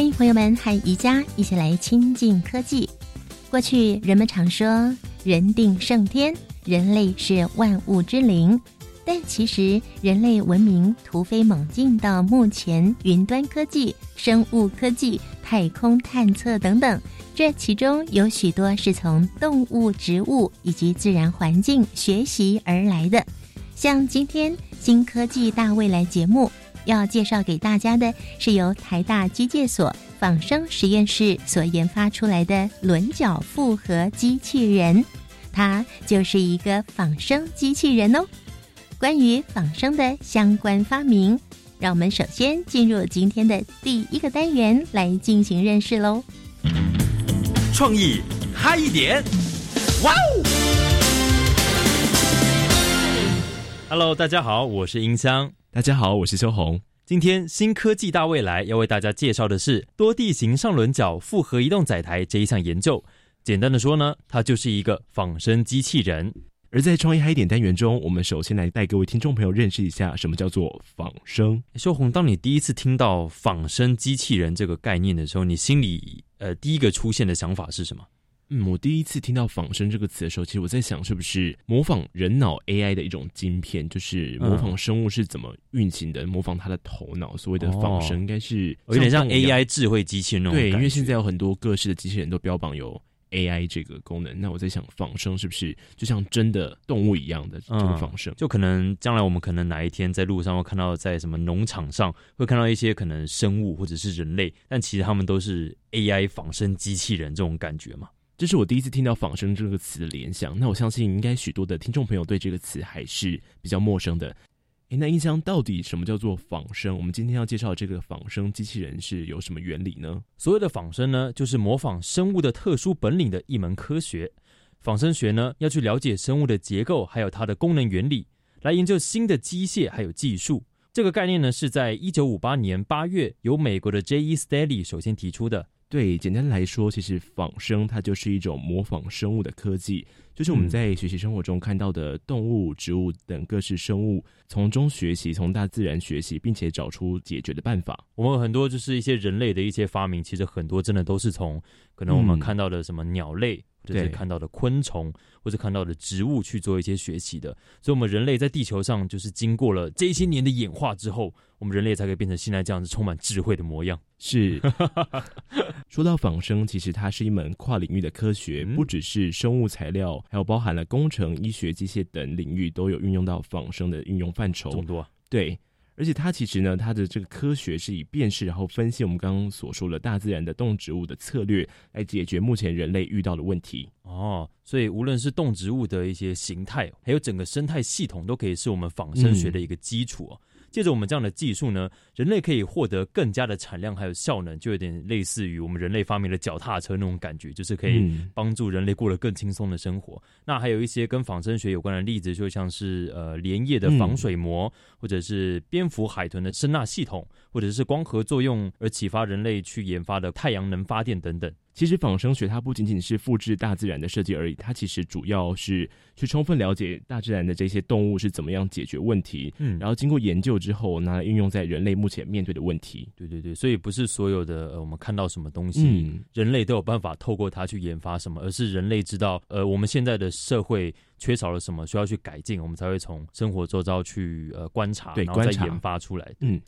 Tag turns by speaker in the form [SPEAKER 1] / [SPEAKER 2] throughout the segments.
[SPEAKER 1] 欢迎朋友们和宜家一起来亲近科技。过去人们常说“人定胜天”，人类是万物之灵。但其实人类文明突飞猛进到目前，云端科技、生物科技、太空探测等等，这其中有许多是从动物、植物以及自然环境学习而来的。像今天《新科技大未来》节目。要介绍给大家的是由台大机械所仿生实验室所研发出来的轮角复合机器人，它就是一个仿生机器人哦。关于仿生的相关发明，让我们首先进入今天的第一个单元来进行认识喽。
[SPEAKER 2] 创意嗨一点，哇哦！Hello，大家好，我是音箱。
[SPEAKER 3] 大家好，我是秋红。
[SPEAKER 2] 今天新科技大未来要为大家介绍的是多地形上轮角复合移动载台这一项研究。简单的说呢，它就是一个仿生机器人。
[SPEAKER 3] 而在创意嗨点单元中，我们首先来带各位听众朋友认识一下什么叫做仿生。
[SPEAKER 2] 秀红，当你第一次听到仿生机器人这个概念的时候，你心里呃第一个出现的想法是什么？
[SPEAKER 3] 嗯，我第一次听到“仿生”这个词的时候，其实我在想，是不是模仿人脑 AI 的一种晶片，就是模仿生物是怎么运行的，模仿它的头脑。所谓的仿生，应该是
[SPEAKER 2] 有点像 AI 智慧机器人那种。
[SPEAKER 3] 对，因为现在有很多各式的机器人都标榜有 AI 这个功能。那我在想，仿生是不是就像真的动物一样的这个仿生？
[SPEAKER 2] 就可能将来我们可能哪一天在路上会看到，在什么农场上会看到一些可能生物或者是人类，但其实他们都是 AI 仿生机器人这种感觉嘛。
[SPEAKER 3] 这是我第一次听到“仿生”这个词的联想。那我相信，应该许多的听众朋友对这个词还是比较陌生的。诶，那印象到底什么叫做仿生？我们今天要介绍这个仿生机器人是有什么原理呢？
[SPEAKER 2] 所谓的仿生呢，就是模仿生物的特殊本领的一门科学。仿生学呢，要去了解生物的结构，还有它的功能原理，来研究新的机械还有技术。这个概念呢，是在一九五八年八月由美国的 J. E. Staley 首先提出的。
[SPEAKER 3] 对，简单来说，其实仿生它就是一种模仿生物的科技，就是我们在学习生活中看到的动物、植物等各式生物，从中学习，从大自然学习，并且找出解决的办法。
[SPEAKER 2] 我们很多就是一些人类的一些发明，其实很多真的都是从可能我们看到的什么鸟类。就是看到的昆虫或者看到的植物去做一些学习的，所以，我们人类在地球上就是经过了这些年的演化之后，我们人类才可以变成现在这样子充满智慧的模样。
[SPEAKER 3] 是，说到仿生，其实它是一门跨领域的科学，不只是生物材料，还有包含了工程、医学、机械等领域都有运用到仿生的运用范畴。
[SPEAKER 2] 众多，
[SPEAKER 3] 对。而且它其实呢，它的这个科学是以辨识然后分析我们刚刚所说的大自然的动植物的策略，来解决目前人类遇到的问题。
[SPEAKER 2] 哦，所以无论是动植物的一些形态，还有整个生态系统，都可以是我们仿生学的一个基础哦。借着我们这样的技术呢，人类可以获得更加的产量还有效能，就有点类似于我们人类发明了脚踏车那种感觉，就是可以帮助人类过得更轻松的生活。那还有一些跟仿生学有关的例子，就像是呃连叶的防水膜，或者是蝙蝠、海豚的声纳系统，或者是光合作用而启发人类去研发的太阳能发电等等。
[SPEAKER 3] 其实仿生学它不仅仅是复制大自然的设计而已，它其实主要是去充分了解大自然的这些动物是怎么样解决问题，嗯，然后经过研究之后拿来运用在人类目前面对的问题。
[SPEAKER 2] 对对对，所以不是所有的呃我们看到什么东西，人类都有办法透过它去研发什么，而是人类知道呃我们现在的社会缺少了什么，需要去改进，我们才会从生活周遭去呃观察，然后再研发出来。嗯。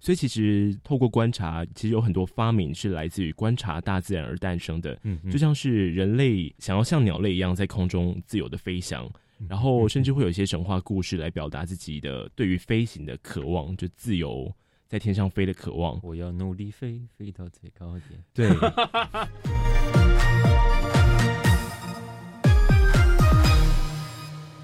[SPEAKER 3] 所以，其实透过观察，其实有很多发明是来自于观察大自然而诞生的。嗯，就像是人类想要像鸟类一样在空中自由的飞翔，然后甚至会有一些神话故事来表达自己的对于飞行的渴望，就自由在天上飞的渴望。
[SPEAKER 2] 我要努力飞，飞到最高点。
[SPEAKER 3] 对。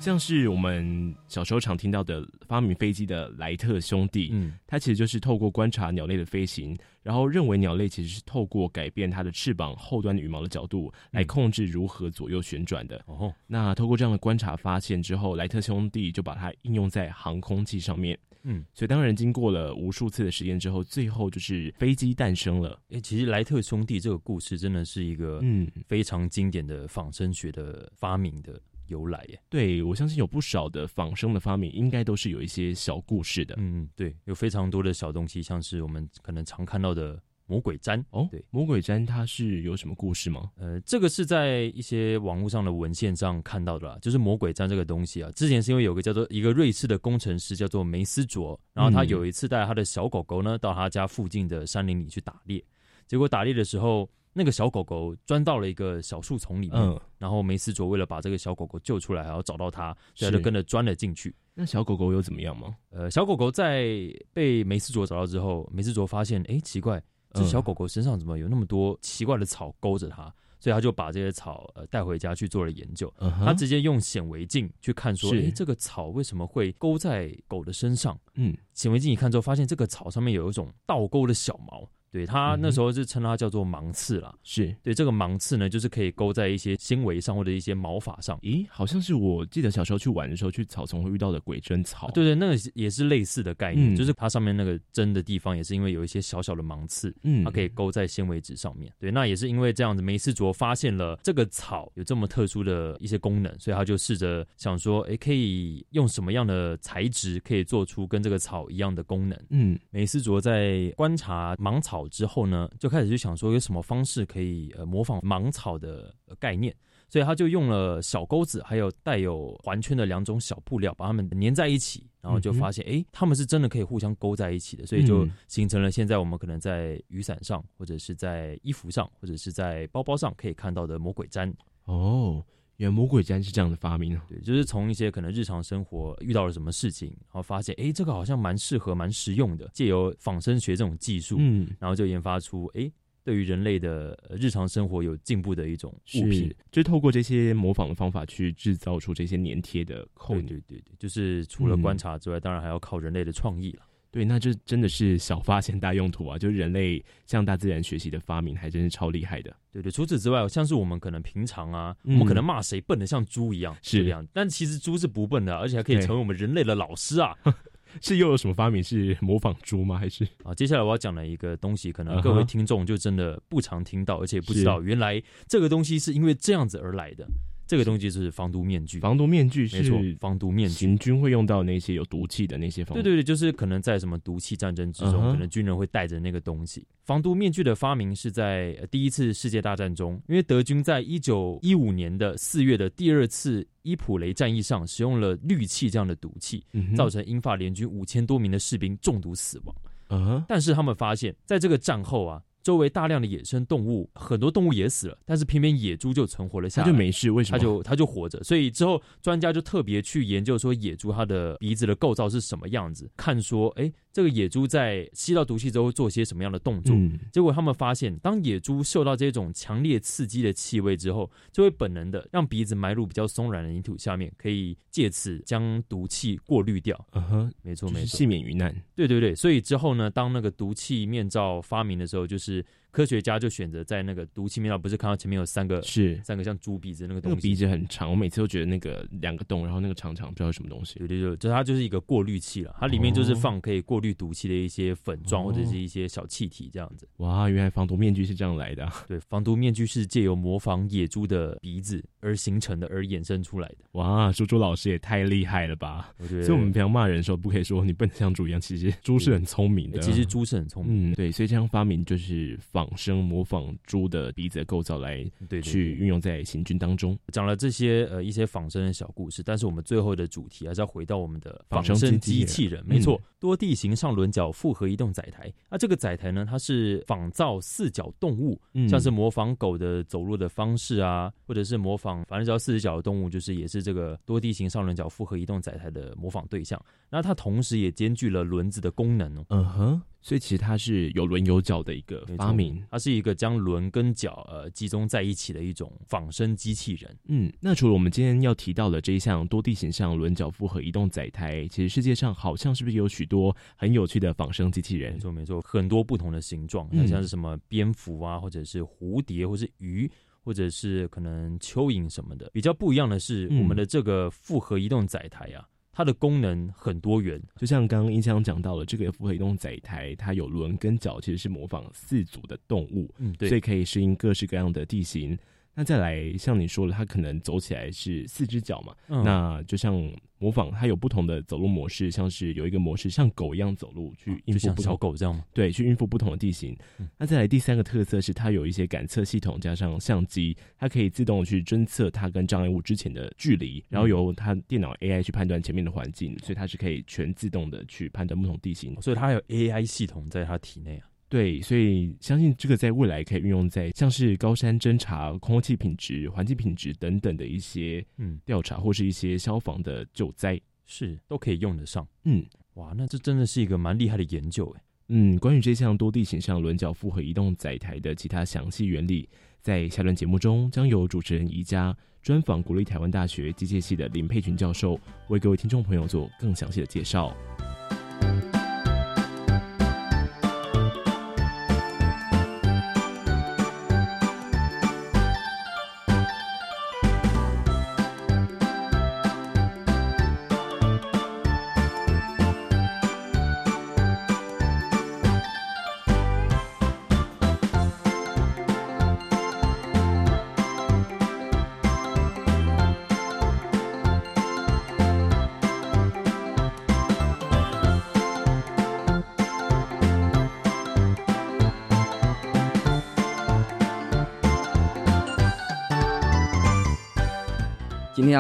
[SPEAKER 3] 像是我们小时候常听到的发明飞机的莱特兄弟，嗯，他其实就是透过观察鸟类的飞行，然后认为鸟类其实是透过改变它的翅膀后端羽毛的角度来控制如何左右旋转的。哦，那透过这样的观察发现之后，莱特兄弟就把它应用在航空器上面。嗯，所以当然经过了无数次的实验之后，最后就是飞机诞生了。
[SPEAKER 2] 哎，其实莱特兄弟这个故事真的是一个嗯非常经典的仿生学的发明的由来耶。
[SPEAKER 3] 对，我相信有不少的仿生的发明，应该都是有一些小故事的。
[SPEAKER 2] 嗯，对，有非常多的小东西，像是我们可能常看到的。魔鬼毡哦，对，
[SPEAKER 3] 魔鬼毡它是有什么故事吗？
[SPEAKER 2] 呃，这个是在一些网络上的文献上看到的啦。就是魔鬼毡这个东西啊，之前是因为有个叫做一个瑞士的工程师叫做梅斯卓，然后他有一次带他的小狗狗呢到他家附近的山林里去打猎，结果打猎的时候，那个小狗狗钻到了一个小树丛里面，然后梅斯卓为了把这个小狗狗救出来，还要找到它，所以就跟着钻了进去。
[SPEAKER 3] 那小狗狗有怎么样吗？
[SPEAKER 2] 呃，小狗狗在被梅斯卓找到之后，梅斯卓发现，哎，奇怪。这小狗狗身上怎么有那么多奇怪的草勾着它？所以他就把这些草呃带回家去做了研究。他直接用显微镜去看，说：“哎，这个草为什么会勾在狗的身上？”嗯，显微镜一看之后，发现这个草上面有一种倒钩的小毛。对他那时候是称它叫做芒刺啦，
[SPEAKER 3] 是
[SPEAKER 2] 对这个芒刺呢，就是可以勾在一些纤维上或者一些毛发上。
[SPEAKER 3] 咦，好像是我记得小时候去玩的时候，去草丛会遇到的鬼针草。
[SPEAKER 2] 对对，那个也是类似的概念，就是它上面那个针的地方也是因为有一些小小的芒刺，嗯，它可以勾在纤维纸上面。对，那也是因为这样子，梅斯卓发现了这个草有这么特殊的一些功能，所以他就试着想说，哎，可以用什么样的材质可以做出跟这个草一样的功能？嗯，梅斯卓在观察芒草之后呢？就开始就想说有什么方式可以呃模仿芒草的概念，所以他就用了小钩子，还有带有环圈的两种小布料，把它们粘在一起，然后就发现哎，它们是真的可以互相勾在一起的，所以就形成了现在我们可能在雨伞上，或者是在衣服上，或者是在包包上可以看到的魔鬼毡
[SPEAKER 3] 哦。原来魔鬼毡是这样的发明，
[SPEAKER 2] 对，就是从一些可能日常生活遇到了什么事情，然后发现，哎，这个好像蛮适合、蛮实用的，借由仿生学这种技术，嗯，然后就研发出，哎，对于人类的日常生活有进步的一种物品，
[SPEAKER 3] 就透过这些模仿的方法去制造出这些粘贴的扣，
[SPEAKER 2] 对对对对，就是除了观察之外，当然还要靠人类的创意了。
[SPEAKER 3] 对，那这真的是小发现大用途啊！就是人类向大自然学习的发明，还真是超厉害的。
[SPEAKER 2] 对对，除此之外，像是我们可能平常啊，我们可能骂谁笨的像猪一样，是这样。但其实猪是不笨的，而且还可以成为我们人类的老师啊！
[SPEAKER 3] 是又有什么发明是模仿猪吗？还是
[SPEAKER 2] 啊？接下来我要讲的一个东西，可能各位听众就真的不常听到，而且不知道原来这个东西是因为这样子而来的。这个东西是防毒面具，
[SPEAKER 3] 防毒面具是
[SPEAKER 2] 没错，防毒面具，
[SPEAKER 3] 行军会用到那些有毒气的那些防。
[SPEAKER 2] 对对对，就是可能在什么毒气战争之中，可能军人会带着那个东西。防毒面具的发明是在第一次世界大战中，因为德军在一九一五年的四月的第二次伊普雷战役上使用了氯气这样的毒气，造成英法联军五千多名的士兵中毒死亡。嗯，但是他们发现，在这个战后啊。周围大量的野生动物，很多动物也死了，但是偏偏野猪就存活了下来，
[SPEAKER 3] 它就没事，为什么？
[SPEAKER 2] 它就它就活着。所以之后专家就特别去研究说野猪它的鼻子的构造是什么样子，看说，哎。这个野猪在吸到毒气之后做些什么样的动作？结果他们发现，当野猪嗅到这种强烈刺激的气味之后，就会本能的让鼻子埋入比较松软的泥土下面，可以借此将毒气过滤掉。嗯哼，没错没错，
[SPEAKER 3] 幸免于难。
[SPEAKER 2] 对对对，所以之后呢，当那个毒气面罩发明的时候，就是。科学家就选择在那个毒气面罩，不是看到前面有三个
[SPEAKER 3] 是
[SPEAKER 2] 三个像猪鼻子那个东西，那个
[SPEAKER 3] 鼻子很长，我每次都觉得那个两个洞，然后那个长长不知道什么东西。
[SPEAKER 2] 对对对，就它就是一个过滤器了，它里面就是放可以过滤毒气的一些粉状或者是一些小气体这样子。
[SPEAKER 3] 哇，原来防毒面具是这样来的。
[SPEAKER 2] 对，防毒面具是借由模仿野猪的鼻子而形成的，而衍生出来的。
[SPEAKER 3] 哇，猪猪老师也太厉害了吧！所以我们平常骂人的时候，不可以说你笨像猪一样，其实猪是很聪明的。
[SPEAKER 2] 其实猪是很聪明。
[SPEAKER 3] 嗯，对，所以这样发明就是仿生模仿。猪的鼻子的构造来对去运用在行军当中，
[SPEAKER 2] 讲了这些呃一些仿生的小故事，但是我们最后的主题还是要回到我们的仿生机器人，没错，多地形上轮角复合移动载台。那这个载台呢，它是仿造四脚动物，像是模仿狗的走路的方式啊，或者是模仿反正只要四只脚的动物，就是也是这个多地形上轮角复合移动载台的模仿对象。那它同时也兼具了轮子的功能哦。嗯哼。
[SPEAKER 3] 所以其实它是有轮有脚的一个发明，
[SPEAKER 2] 它是一个将轮跟脚呃集中在一起的一种仿生机器人。
[SPEAKER 3] 嗯，那除了我们今天要提到的这一项多地形象轮脚复合移动载台，其实世界上好像是不是有许多很有趣的仿生机器人？
[SPEAKER 2] 没错，没错，很多不同的形状，像是什么蝙蝠啊，或者是蝴蝶，或是鱼，或者是可能蚯蚓什么的。比较不一样的是，我们的这个复合移动载台啊。它的功能很多元，
[SPEAKER 3] 就像刚刚音箱讲到了，这个复合移动载台，它有轮跟脚，其实是模仿四足的动物，
[SPEAKER 2] 嗯，对，
[SPEAKER 3] 所以可以适应各式各样的地形。那再来，像你说了，它可能走起来是四只脚嘛？那就像模仿，它有不同的走路模式，像是有一个模式像狗一样走路去应付
[SPEAKER 2] 小狗这样吗？
[SPEAKER 3] 对，去应付不同的地形。那再来第三个特色是，它有一些感测系统加上相机，它可以自动去侦测它跟障碍物之前的距离，然后由它电脑 AI 去判断前面的环境，所以它是可以全自动的去判断不同地形。
[SPEAKER 2] 所以它有 AI 系统在它体内啊。
[SPEAKER 3] 对，所以相信这个在未来可以运用在像是高山侦查、空气品质、环境品质等等的一些嗯调查，或是一些消防的救灾，
[SPEAKER 2] 是都可以用得上。
[SPEAKER 3] 嗯，
[SPEAKER 2] 哇，那这真的是一个蛮厉害的研究诶。
[SPEAKER 3] 嗯，关于这项多地形上轮角复合移动载台的其他详细原理，在下段节目中将由主持人宜家专访国立台湾大学机械系的林佩群教授，为各位听众朋友做更详细的介绍。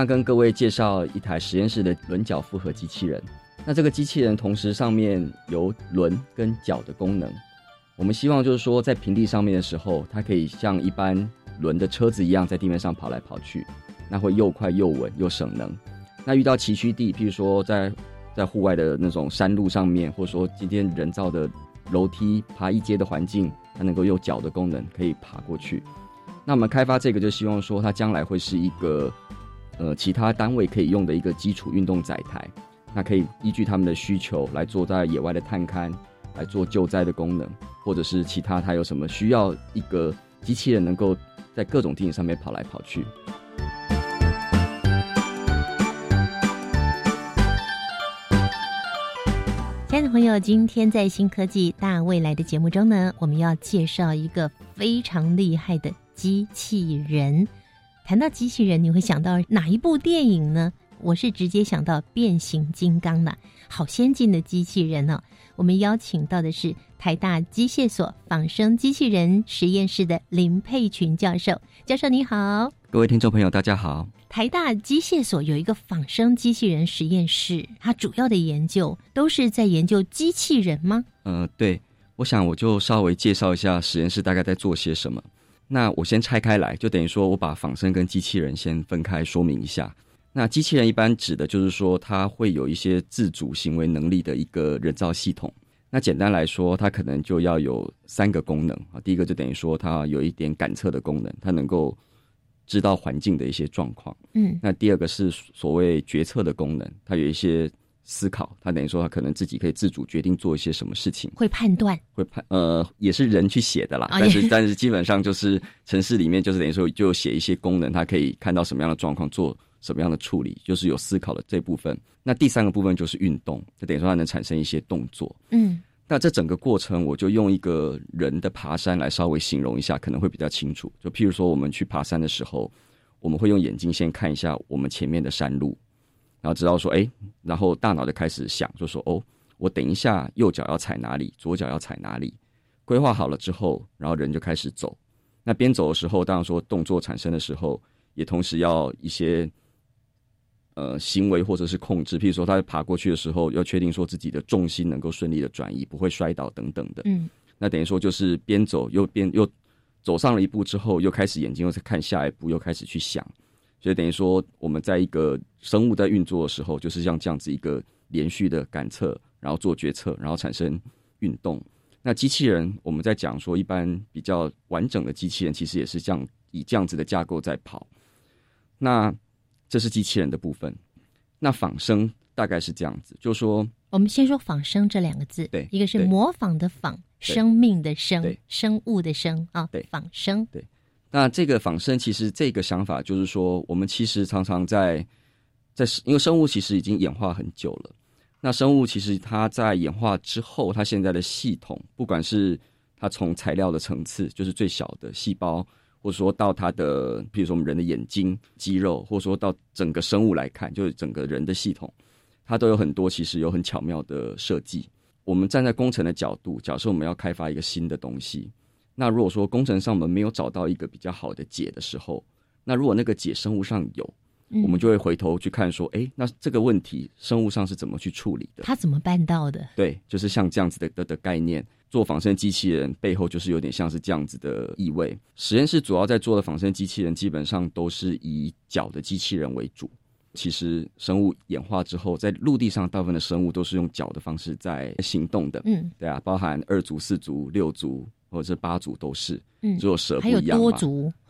[SPEAKER 4] 跟各位介绍一台实验室的轮脚复合机器人。那这个机器人同时上面有轮跟脚的功能。我们希望就是说，在平地上面的时候，它可以像一般轮的车子一样在地面上跑来跑去，那会又快又稳又省能。那遇到崎岖地，譬如说在在户外的那种山路上面，或者说今天人造的楼梯爬一阶的环境，它能够用脚的功能可以爬过去。那我们开发这个，就希望说它将来会是一个。呃，其他单位可以用的一个基础运动载台，那可以依据他们的需求来做在野外的探勘，来做救灾的功能，或者是其他它有什么需要一个机器人能够在各种地形上面跑来跑去。
[SPEAKER 1] 亲爱的朋友，今天在新科技大未来的节目中呢，我们要介绍一个非常厉害的机器人。谈到机器人，你会想到哪一部电影呢？我是直接想到变形金刚了，好先进的机器人哦！我们邀请到的是台大机械所仿生机器人实验室的林佩群教授。教授你好，
[SPEAKER 4] 各位听众朋友大家好。
[SPEAKER 1] 台大机械所有一个仿生机器人实验室，它主要的研究都是在研究机器人吗？
[SPEAKER 4] 嗯，对，我想我就稍微介绍一下实验室大概在做些什么。那我先拆开来，就等于说我把仿生跟机器人先分开说明一下。那机器人一般指的就是说，它会有一些自主行为能力的一个人造系统。那简单来说，它可能就要有三个功能啊。第一个就等于说，它有一点感测的功能，它能够知道环境的一些状况。
[SPEAKER 1] 嗯。
[SPEAKER 4] 那第二个是所谓决策的功能，它有一些。思考，他等于说他可能自己可以自主决定做一些什么事情，
[SPEAKER 1] 会判断，
[SPEAKER 4] 会判，呃，也是人去写的啦，但是但是基本上就是城市里面就是等于说就写一些功能，他可以看到什么样的状况，做什么样的处理，就是有思考的这部分。那第三个部分就是运动，就等于说它能产生一些动作。
[SPEAKER 1] 嗯，
[SPEAKER 4] 那这整个过程我就用一个人的爬山来稍微形容一下，可能会比较清楚。就譬如说我们去爬山的时候，我们会用眼睛先看一下我们前面的山路。然后知道说，哎，然后大脑就开始想，就说，哦，我等一下右脚要踩哪里，左脚要踩哪里，规划好了之后，然后人就开始走。那边走的时候，当然说动作产生的时候，也同时要一些呃行为或者是控制，譬如说他爬过去的时候，要确定说自己的重心能够顺利的转移，不会摔倒等等的。
[SPEAKER 1] 嗯，
[SPEAKER 4] 那等于说就是边走又边又走上了一步之后，又开始眼睛又在看下一步，又开始去想。所以等于说，我们在一个生物在运作的时候，就是像这样子一个连续的感测，然后做决策，然后产生运动。那机器人，我们在讲说，一般比较完整的机器人，其实也是这样以这样子的架构在跑。那这是机器人的部分。那仿生大概是这样子，就说
[SPEAKER 1] 我们先说仿生这两个字，
[SPEAKER 4] 对，
[SPEAKER 1] 一个是模仿的仿，生命的生，
[SPEAKER 4] 对，
[SPEAKER 1] 生物的生啊，
[SPEAKER 4] 对，
[SPEAKER 1] 仿生。
[SPEAKER 4] 对，那这个仿生其实这个想法就是说，我们其实常常在在因为生物其实已经演化很久了。那生物其实它在演化之后，它现在的系统，不管是它从材料的层次，就是最小的细胞，或者说到它的，比如说我们人的眼睛、肌肉，或者说到整个生物来看，就是整个人的系统，它都有很多其实有很巧妙的设计。我们站在工程的角度，假设我们要开发一个新的东西，那如果说工程上我们没有找到一个比较好的解的时候，那如果那个解生物上有。我们就会回头去看，说，哎，那这个问题生物上是怎么去处理的？
[SPEAKER 1] 他怎么办到的？
[SPEAKER 4] 对，就是像这样子的的的概念，做仿生机器人背后就是有点像是这样子的意味。实验室主要在做的仿生机器人，基本上都是以脚的机器人为主。其实生物演化之后，在陆地上大部分的生物都是用脚的方式在行动的。
[SPEAKER 1] 嗯，
[SPEAKER 4] 对啊，包含二足、四足、六足或者是八足都是。
[SPEAKER 1] 嗯，
[SPEAKER 4] 只有蛇不一样
[SPEAKER 1] 嘛。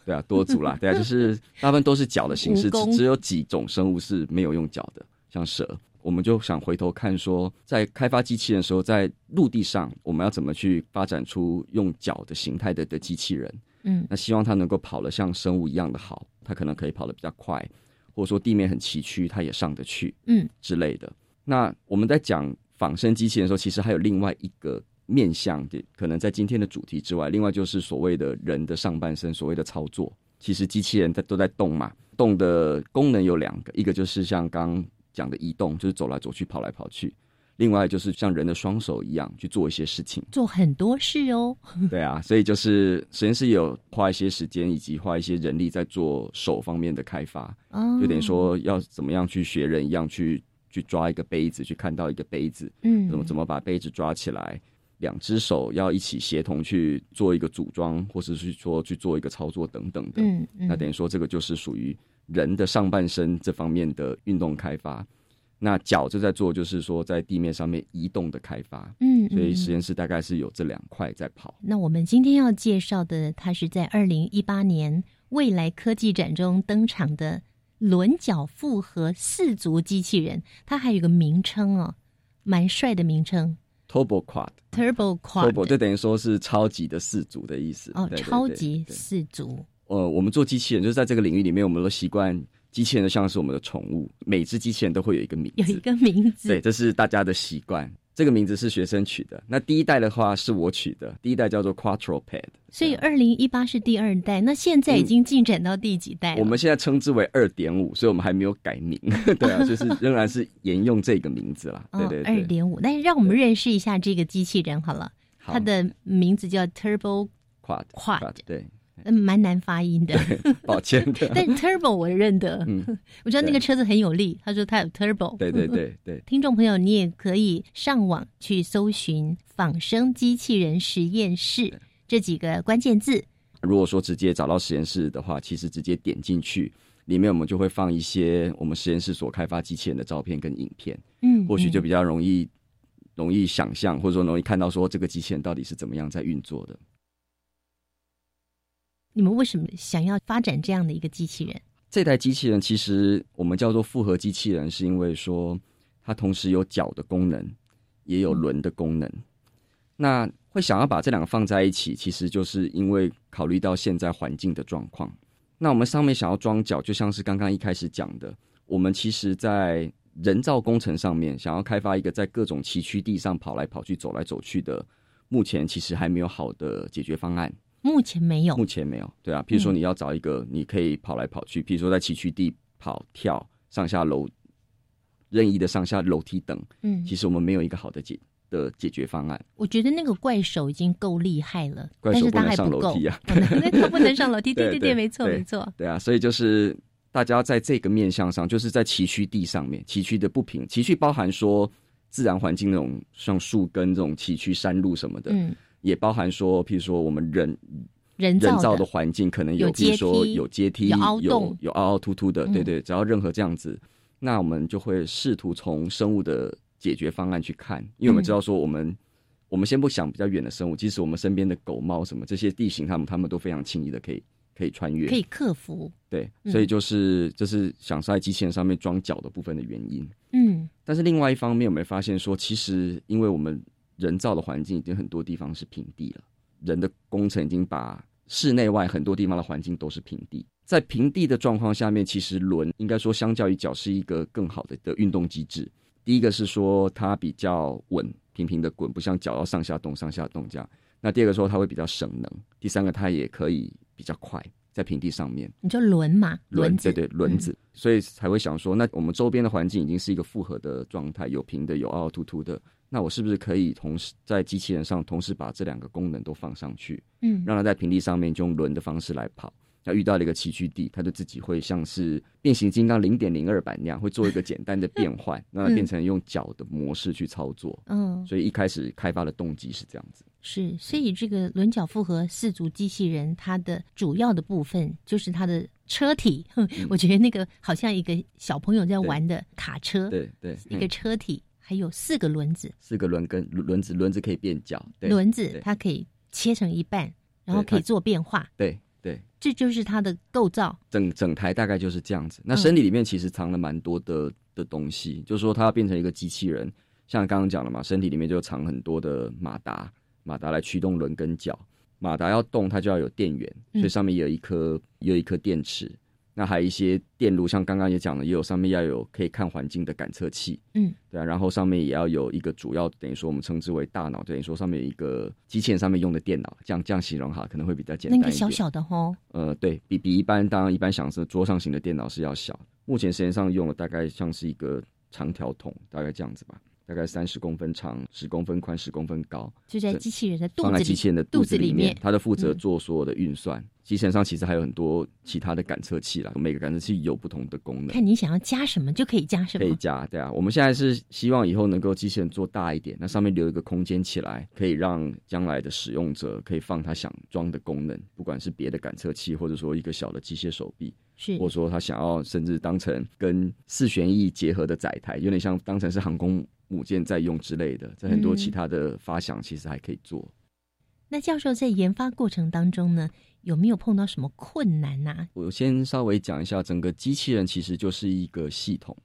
[SPEAKER 4] 对啊，多足啦，对啊，就是 大部分都是脚的形式，只只有几种生物是没有用脚的，像蛇。我们就想回头看，说在开发机器人的时候，在陆地上我们要怎么去发展出用脚的形态的的机器人？
[SPEAKER 1] 嗯，
[SPEAKER 4] 那希望它能够跑得像生物一样的好，它可能可以跑得比较快，或者说地面很崎岖，它也上得去，
[SPEAKER 1] 嗯
[SPEAKER 4] 之类的。那我们在讲仿生机器人的时候，其实还有另外一个。面向的可能在今天的主题之外，另外就是所谓的人的上半身，所谓的操作，其实机器人它都在动嘛，动的功能有两个，一个就是像刚讲的移动，就是走来走去、跑来跑去；，另外就是像人的双手一样去做一些事情，
[SPEAKER 1] 做很多事哦。
[SPEAKER 4] 对啊，所以就是实验室有花一些时间以及花一些人力在做手方面的开发，
[SPEAKER 1] 哦，
[SPEAKER 4] 就等于说要怎么样去学人一样去去抓一个杯子，去看到一个杯子，
[SPEAKER 1] 嗯，
[SPEAKER 4] 怎么怎么把杯子抓起来。两只手要一起协同去做一个组装，或者是说去做一个操作等等的。
[SPEAKER 1] 嗯
[SPEAKER 4] 嗯。那等于说这个就是属于人的上半身这方面的运动开发。那脚就在做，就是说在地面上面移动的开发。
[SPEAKER 1] 嗯。
[SPEAKER 4] 所以实验室大概是有这两块在跑。
[SPEAKER 1] 那我们今天要介绍的，它是在二零一八年未来科技展中登场的轮脚复合四足机器人。它还有个名称哦，蛮帅的名称。
[SPEAKER 4] Turbo Quad，Turbo
[SPEAKER 1] Quad，
[SPEAKER 4] 就等于说是超级的四足的意思。
[SPEAKER 1] 哦，超级四足。
[SPEAKER 4] 呃，我们做机器人，就是在这个领域里面，我们都习惯机器人就像是我们的宠物，每只机器人都会有一个名字，
[SPEAKER 1] 有一个名字。
[SPEAKER 4] 对，这是大家的习惯。这个名字是学生取的，那第一代的话是我取的，第一代叫做 Quattro Pad。
[SPEAKER 1] 所以二零一八是第二代，那现在已经进展到第几代？
[SPEAKER 4] 我们现在称之为二点五，所以我们还没有改名。对啊，就是仍然是沿用这个名字啦。对对
[SPEAKER 1] 对，二点五。那让我们认识一下这个机器人好了，它的名字叫 Turbo
[SPEAKER 4] Quad。
[SPEAKER 1] Quad
[SPEAKER 4] 对。
[SPEAKER 1] 嗯，蛮难发音的，
[SPEAKER 4] 抱歉的。
[SPEAKER 1] 但 turbo 我认得，嗯，我觉得那个车子很有力。他说他有 turbo。
[SPEAKER 4] 对对对 对。
[SPEAKER 1] 听众朋友，你也可以上网去搜寻“仿生机器人实验室”这几个关键字。
[SPEAKER 4] 如果说直接找到实验室的话，其实直接点进去，里面我们就会放一些我们实验室所开发机器人的照片跟影片。
[SPEAKER 1] 嗯，
[SPEAKER 4] 或许就比较容易容易想象，或者说容易看到说这个机器人到底是怎么样在运作的。
[SPEAKER 1] 你们为什么想要发展这样的一个机器人？
[SPEAKER 4] 这台机器人其实我们叫做复合机器人，是因为说它同时有脚的功能，也有轮的功能。那会想要把这两个放在一起，其实就是因为考虑到现在环境的状况。那我们上面想要装脚，就像是刚刚一开始讲的，我们其实在人造工程上面想要开发一个在各种崎岖地上跑来跑去、走来走去的，目前其实还没有好的解决方案。
[SPEAKER 1] 目前没有，
[SPEAKER 4] 目前没有，对啊。譬如说，你要找一个你可以跑来跑去，譬如说在崎岖地跑、跳、上下楼、任意的上下楼梯等，
[SPEAKER 1] 嗯，
[SPEAKER 4] 其实我们没有一个好的解的解决方案。
[SPEAKER 1] 我觉得那个怪手已经够厉害了，
[SPEAKER 4] 怪手不能上楼梯啊，
[SPEAKER 1] 那他不能上楼梯，对对对，没错没错，
[SPEAKER 4] 对啊。所以就是大家在这个面向上，就是在崎岖地上面，崎岖的不平，崎岖包含说自然环境那种像树根这种崎岖山路什么的，
[SPEAKER 1] 嗯。
[SPEAKER 4] 也包含说，譬如说我们人
[SPEAKER 1] 人造
[SPEAKER 4] 的环境可能有，
[SPEAKER 1] 譬
[SPEAKER 4] 如说有阶梯、
[SPEAKER 1] 有
[SPEAKER 4] 凹
[SPEAKER 1] 洞、
[SPEAKER 4] 有凹凹凸凸的，对对，只要任何这样子，那我们就会试图从生物的解决方案去看，因为我们知道说，我们我们先不想比较远的生物，即使我们身边的狗猫什么这些地形，它们它们都非常轻易的可以可以穿越，
[SPEAKER 1] 可以克服。
[SPEAKER 4] 对，所以就是这是想在机器人上面装脚的部分的原因。
[SPEAKER 1] 嗯，
[SPEAKER 4] 但是另外一方面，我们发现说，其实因为我们人造的环境已经很多地方是平地了，人的工程已经把室内外很多地方的环境都是平地。在平地的状况下面，其实轮应该说相较于脚是一个更好的的运动机制。第一个是说它比较稳，平平的滚，不像脚要上下动、上下动这样。那第二个说它会比较省能。第三个它也可以比较快，在平地上面。
[SPEAKER 1] 你就轮嘛，
[SPEAKER 4] 轮
[SPEAKER 1] 子
[SPEAKER 4] 对对轮子，所以才会想说，那我们周边的环境已经是一个复合的状态，有平的，有凹凹凸凸的。那我是不是可以同时在机器人上同时把这两个功能都放上去？
[SPEAKER 1] 嗯，
[SPEAKER 4] 让它在平地上面就用轮的方式来跑。那遇到了一个崎岖地，它就自己会像是变形金刚零点零二版那样，会做一个简单的变换，让它变成用脚的模式去操作。
[SPEAKER 1] 嗯，
[SPEAKER 4] 所以一开始开发的动机是这样子。
[SPEAKER 1] 是，所以这个轮脚复合四足机器人，它的主要的部分就是它的车体。我觉得那个好像一个小朋友在玩的卡车。
[SPEAKER 4] 对对，
[SPEAKER 1] 一个车体还有四个轮子，
[SPEAKER 4] 四个轮跟轮子，轮子可以变脚。
[SPEAKER 1] 轮子它可以切成一半，然后可以做变化。
[SPEAKER 4] 对。对，
[SPEAKER 1] 这就是它的构造。
[SPEAKER 4] 整整台大概就是这样子。那身体里面其实藏了蛮多的的东西，就是说它要变成一个机器人，像刚刚讲了嘛，身体里面就藏很多的马达，马达来驱动轮跟脚。马达要动，它就要有电源，所以上面也有一颗，也有一颗电池。那还有一些电路，像刚刚也讲了，也有上面要有可以看环境的感测器，
[SPEAKER 1] 嗯，
[SPEAKER 4] 对啊，然后上面也要有一个主要，等于说我们称之为大脑，等于说上面有一个机器人上面用的电脑，这样这样形容哈，可能会比较简单
[SPEAKER 1] 那个小小的吼，
[SPEAKER 4] 呃，对比比一般，当然一般想是桌上型的电脑是要小，目前实验上用的大概像是一个长条筒，大概这样子吧。大概三十公分长，十公分宽，十公分高，
[SPEAKER 1] 就在机器人的肚子
[SPEAKER 4] 放在机器人的肚子里
[SPEAKER 1] 面，
[SPEAKER 4] 它的负责做所有的运算。机器人上其实还有很多其他的感测器啦，每个感测器有不同的功能。
[SPEAKER 1] 看你想要加什么就可以加什么，
[SPEAKER 4] 可以加对啊。我们现在是希望以后能够机器人做大一点，那上面留一个空间起来，可以让将来的使用者可以放他想装的功能，不管是别的感测器，或者说一个小的机械手臂，
[SPEAKER 1] 是
[SPEAKER 4] 或者说他想要甚至当成跟四旋翼结合的载台，有点像当成是航空。母舰在用之类的，在很多其他的发想其实还可以做。
[SPEAKER 1] 那教授在研发过程当中呢，有没有碰到什么困难呢？
[SPEAKER 4] 我先稍微讲一下，整个机器人其实就是一个系统，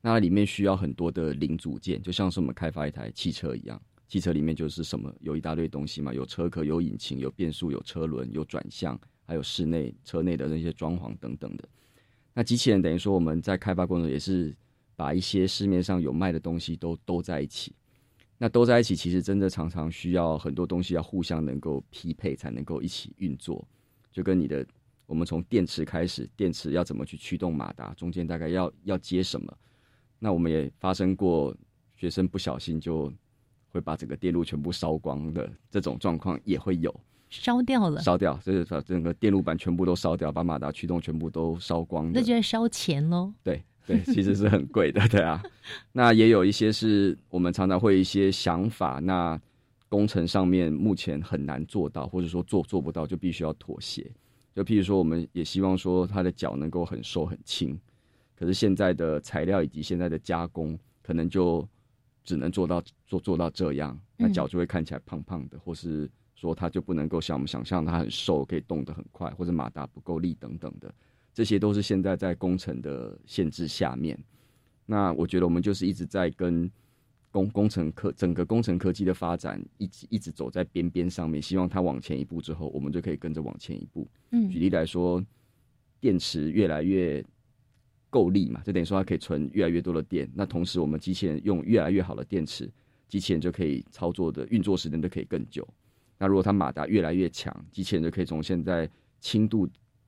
[SPEAKER 4] 那里面需要很多的零组件，就像是我们开发一台汽车一样，汽车里面就是什么有一大堆东西嘛，有车壳、有引擎、有变速、有车轮、有转向，还有室内车内的那些装潢等等的。那机器人等于说我们在开发过程也是。把一些市面上有卖的东西都都在一起，那都在一起，其实真的常常需要很多东西要互相能够匹配，才能够一起运作。就跟你的，我们从电池开始，电池要怎么去驱动马达，中间大概要要接什么？那我们也发生过学生不小心就会把整个电路全部烧光的这种状况也会有，
[SPEAKER 1] 烧掉了，
[SPEAKER 4] 烧掉，就是把整个电路板全部都烧掉，把马达驱动全部都烧光，
[SPEAKER 1] 那就是烧钱喽。
[SPEAKER 4] 对。对，其实是很贵的，对啊。那也有一些是我们常常会一些想法，那工程上面目前很难做到，或者说做做不到，就必须要妥协。就譬如说，我们也希望说它的脚能够很瘦很轻，可是现在的材料以及现在的加工，可能就只能做到做做到这样，那脚就会看起来胖胖的，或是说它就不能够像我们想象它很瘦，可以动得很快，或者马达不够力等等的。这些都是现在在工程的限制下面，那我觉得我们就是一直在跟工工程科整个工程科技的发展一直一直走在边边上面，希望它往前一步之后，我们就可以跟着往前一步。
[SPEAKER 1] 嗯，
[SPEAKER 4] 举例来说，电池越来越够力嘛，就等于说它可以存越来越多的电。那同时，我们机器人用越来越好的电池，机器人就可以操作的运作时间都可以更久。那如果它马达越来越强，机器人就可以从现在轻度。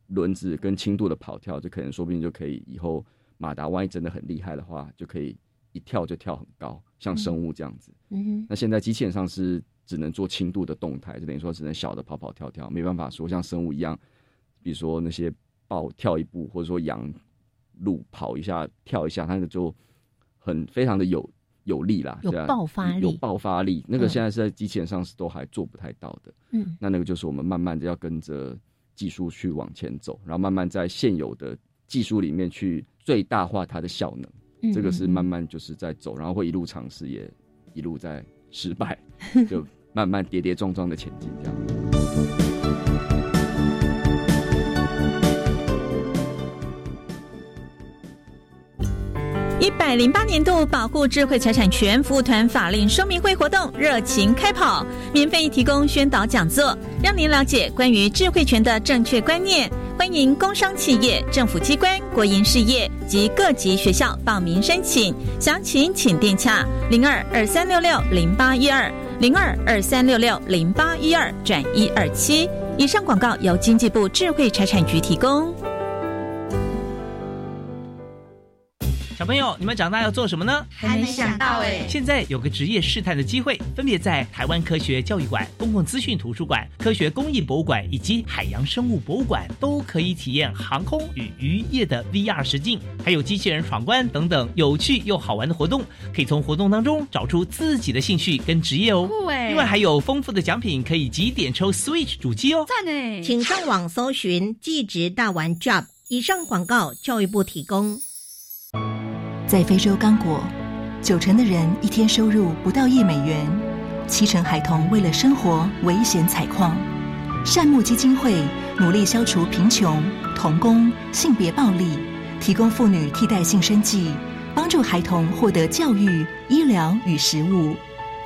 [SPEAKER 4] 轮子跟轻度的跑跳，就可能说不定就可以以后马达万一真的很厉害的话，就可以一跳就跳很高，像生物这样子。
[SPEAKER 1] 嗯哼。
[SPEAKER 4] 那现在机器人上是只能做轻度的动态，就等于说只能小的跑跑跳跳，没办法说像生物一样，比如说那些豹跳一步，或者说羊鹿跑一下跳一下，那个就很非常的有有力啦，
[SPEAKER 1] 有爆发力，
[SPEAKER 4] 有爆发力。那个现在是在机器人上是都还做不太到的。
[SPEAKER 1] 嗯。
[SPEAKER 4] 那那个就是我们慢慢的要跟着。技术去往前走，然后慢慢在现有的技术里面去最大化它的效能，这个是慢慢就是在走，然后会一路尝试，也一路在失败，就慢慢跌跌撞撞的前进这样。
[SPEAKER 5] 一百零八年度保护智慧财产权服务团法令说明会活动热情开跑，免费提供宣导讲座，让您了解关于智慧权的正确观念。欢迎工商企业、政府机关、国营事业及各级学校报名申请，详情请电洽零二二三六六零八一二零二二三六六零八一二转一二七。以上广告由经济部智慧财产局提供。
[SPEAKER 6] 小朋友，你们长大要做什么呢？
[SPEAKER 7] 还没想到哎。
[SPEAKER 6] 现在有个职业试探的机会，分别在台湾科学教育馆、公共资讯图书馆、科学工艺博物馆以及海洋生物博物馆，都可以体验航空与渔业的 VR 实境，还有机器人闯关等等有趣又好玩的活动。可以从活动当中找出自己的兴趣跟职业哦。
[SPEAKER 7] 酷哎！
[SPEAKER 6] 另外还有丰富的奖品，可以几点抽 Switch 主机哦。
[SPEAKER 7] 赞哎！
[SPEAKER 8] 请上网搜寻“技职大玩 Job”。以上广告，教育部提供。
[SPEAKER 9] 在非洲刚果，九成的人一天收入不到一美元，七成孩童为了生活危险采矿。善牧基金会努力消除贫穷、童工、性别暴力，提供妇女替代性生计，帮助孩童获得教育、医疗与食物。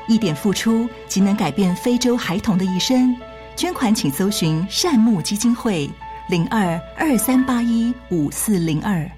[SPEAKER 9] 一点付出即能改变非洲孩童的一生。捐款请搜寻善牧基金会零二二三八一五四零二。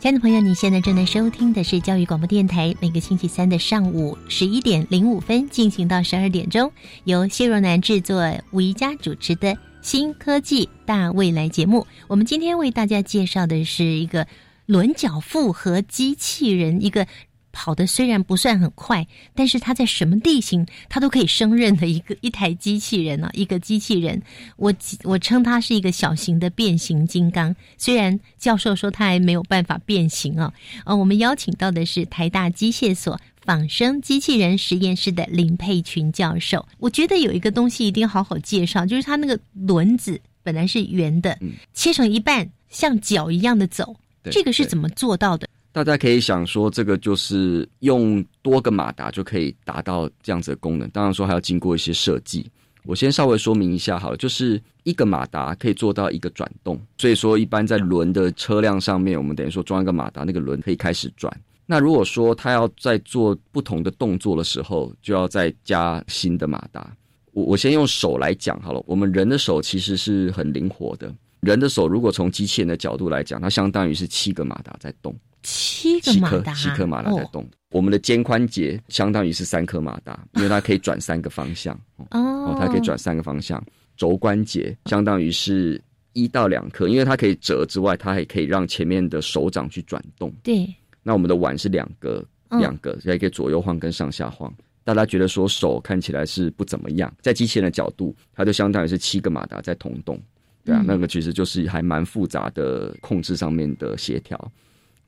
[SPEAKER 1] 亲爱的朋友，你现在正在收听的是教育广播电台，每个星期三的上午十一点零五分进行到十二点钟，由谢若楠制作、吴怡佳主持的新科技大未来节目。我们今天为大家介绍的是一个轮脚复合机器人，一个。跑的虽然不算很快，但是它在什么地形它都可以胜任的一个 一台机器人呢？一个机器人，我我称它是一个小型的变形金刚。虽然教授说它还没有办法变形啊，呃，我们邀请到的是台大机械所仿生机器人实验室的林佩群教授。我觉得有一个东西一定要好好介绍，就是它那个轮子本来是圆的，切成一半像脚一样的走，这个是怎么做到的？
[SPEAKER 4] 大家可以想说，这个就是用多个马达就可以达到这样子的功能。当然说还要经过一些设计。我先稍微说明一下好了，就是一个马达可以做到一个转动。所以说，一般在轮的车辆上面，我们等于说装一个马达，那个轮可以开始转。那如果说他要在做不同的动作的时候，就要再加新的马达。我我先用手来讲好了。我们人的手其实是很灵活的。人的手如果从机器人的角度来讲，它相当于是七个马达在动。
[SPEAKER 1] 七个马达，
[SPEAKER 4] 七颗马达在动。我们的肩宽节相当于是三颗马达，因为它可以转三个方向。哦，它可以转三个方向。肘关节相当于是一到两颗，因为它可以折之外，它还可以让前面的手掌去转动。
[SPEAKER 1] 对。
[SPEAKER 4] 那我们的腕是两个，两个还可以左右晃跟上下晃。大家觉得说手看起来是不怎么样，在机器人的角度，它就相当于是七个马达在同动。对啊，那个其实就是还蛮复杂的控制上面的协调。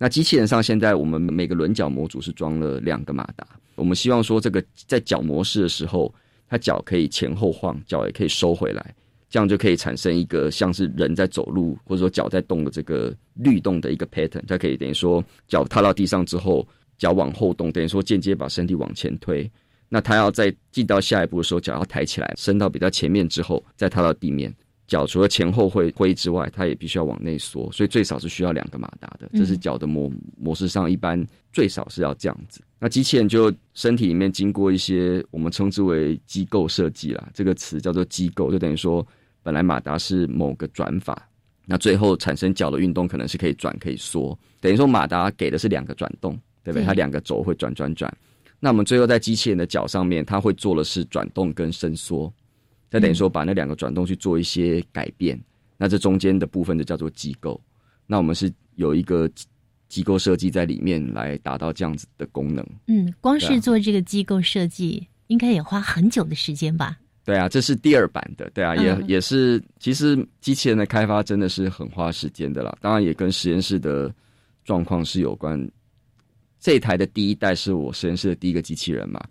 [SPEAKER 4] 那机器人上现在我们每个轮角模组是装了两个马达，我们希望说这个在脚模式的时候，它脚可以前后晃，脚也可以收回来，这样就可以产生一个像是人在走路或者说脚在动的这个律动的一个 pattern，它可以等于说脚踏到地上之后，脚往后动，等于说间接把身体往前推。那它要在进到下一步的时候，脚要抬起来，伸到比较前面之后，再踏到地面。脚除了前后会挥之外，它也必须要往内缩，所以最少是需要两个马达的。这是脚的模模式上一般最少是要这样子。那机器人就身体里面经过一些我们称之为机构设计啦，这个词叫做机构，就等于说本来马达是某个转法，那最后产生脚的运动可能是可以转可以缩，等于说马达给的是两个转动，对不对？它两个轴会转转转。那我们最后在机器人的脚上面，它会做的是转动跟伸缩。再等于说，把那两个转动去做一些改变，那这中间的部分就叫做机构。那我们是有一个机构设计在里面来达到这样子的功能。
[SPEAKER 1] 嗯，光是做这个机构设计，应该也花很久的时间吧？
[SPEAKER 4] 对啊，这是第二版的，对啊，也、
[SPEAKER 1] 嗯
[SPEAKER 4] 也是，其实机器人的开发真的是很花时间的啦。当然也跟实验室的状况是有关。这一台的第一代是我实验室的第一个机器人嘛，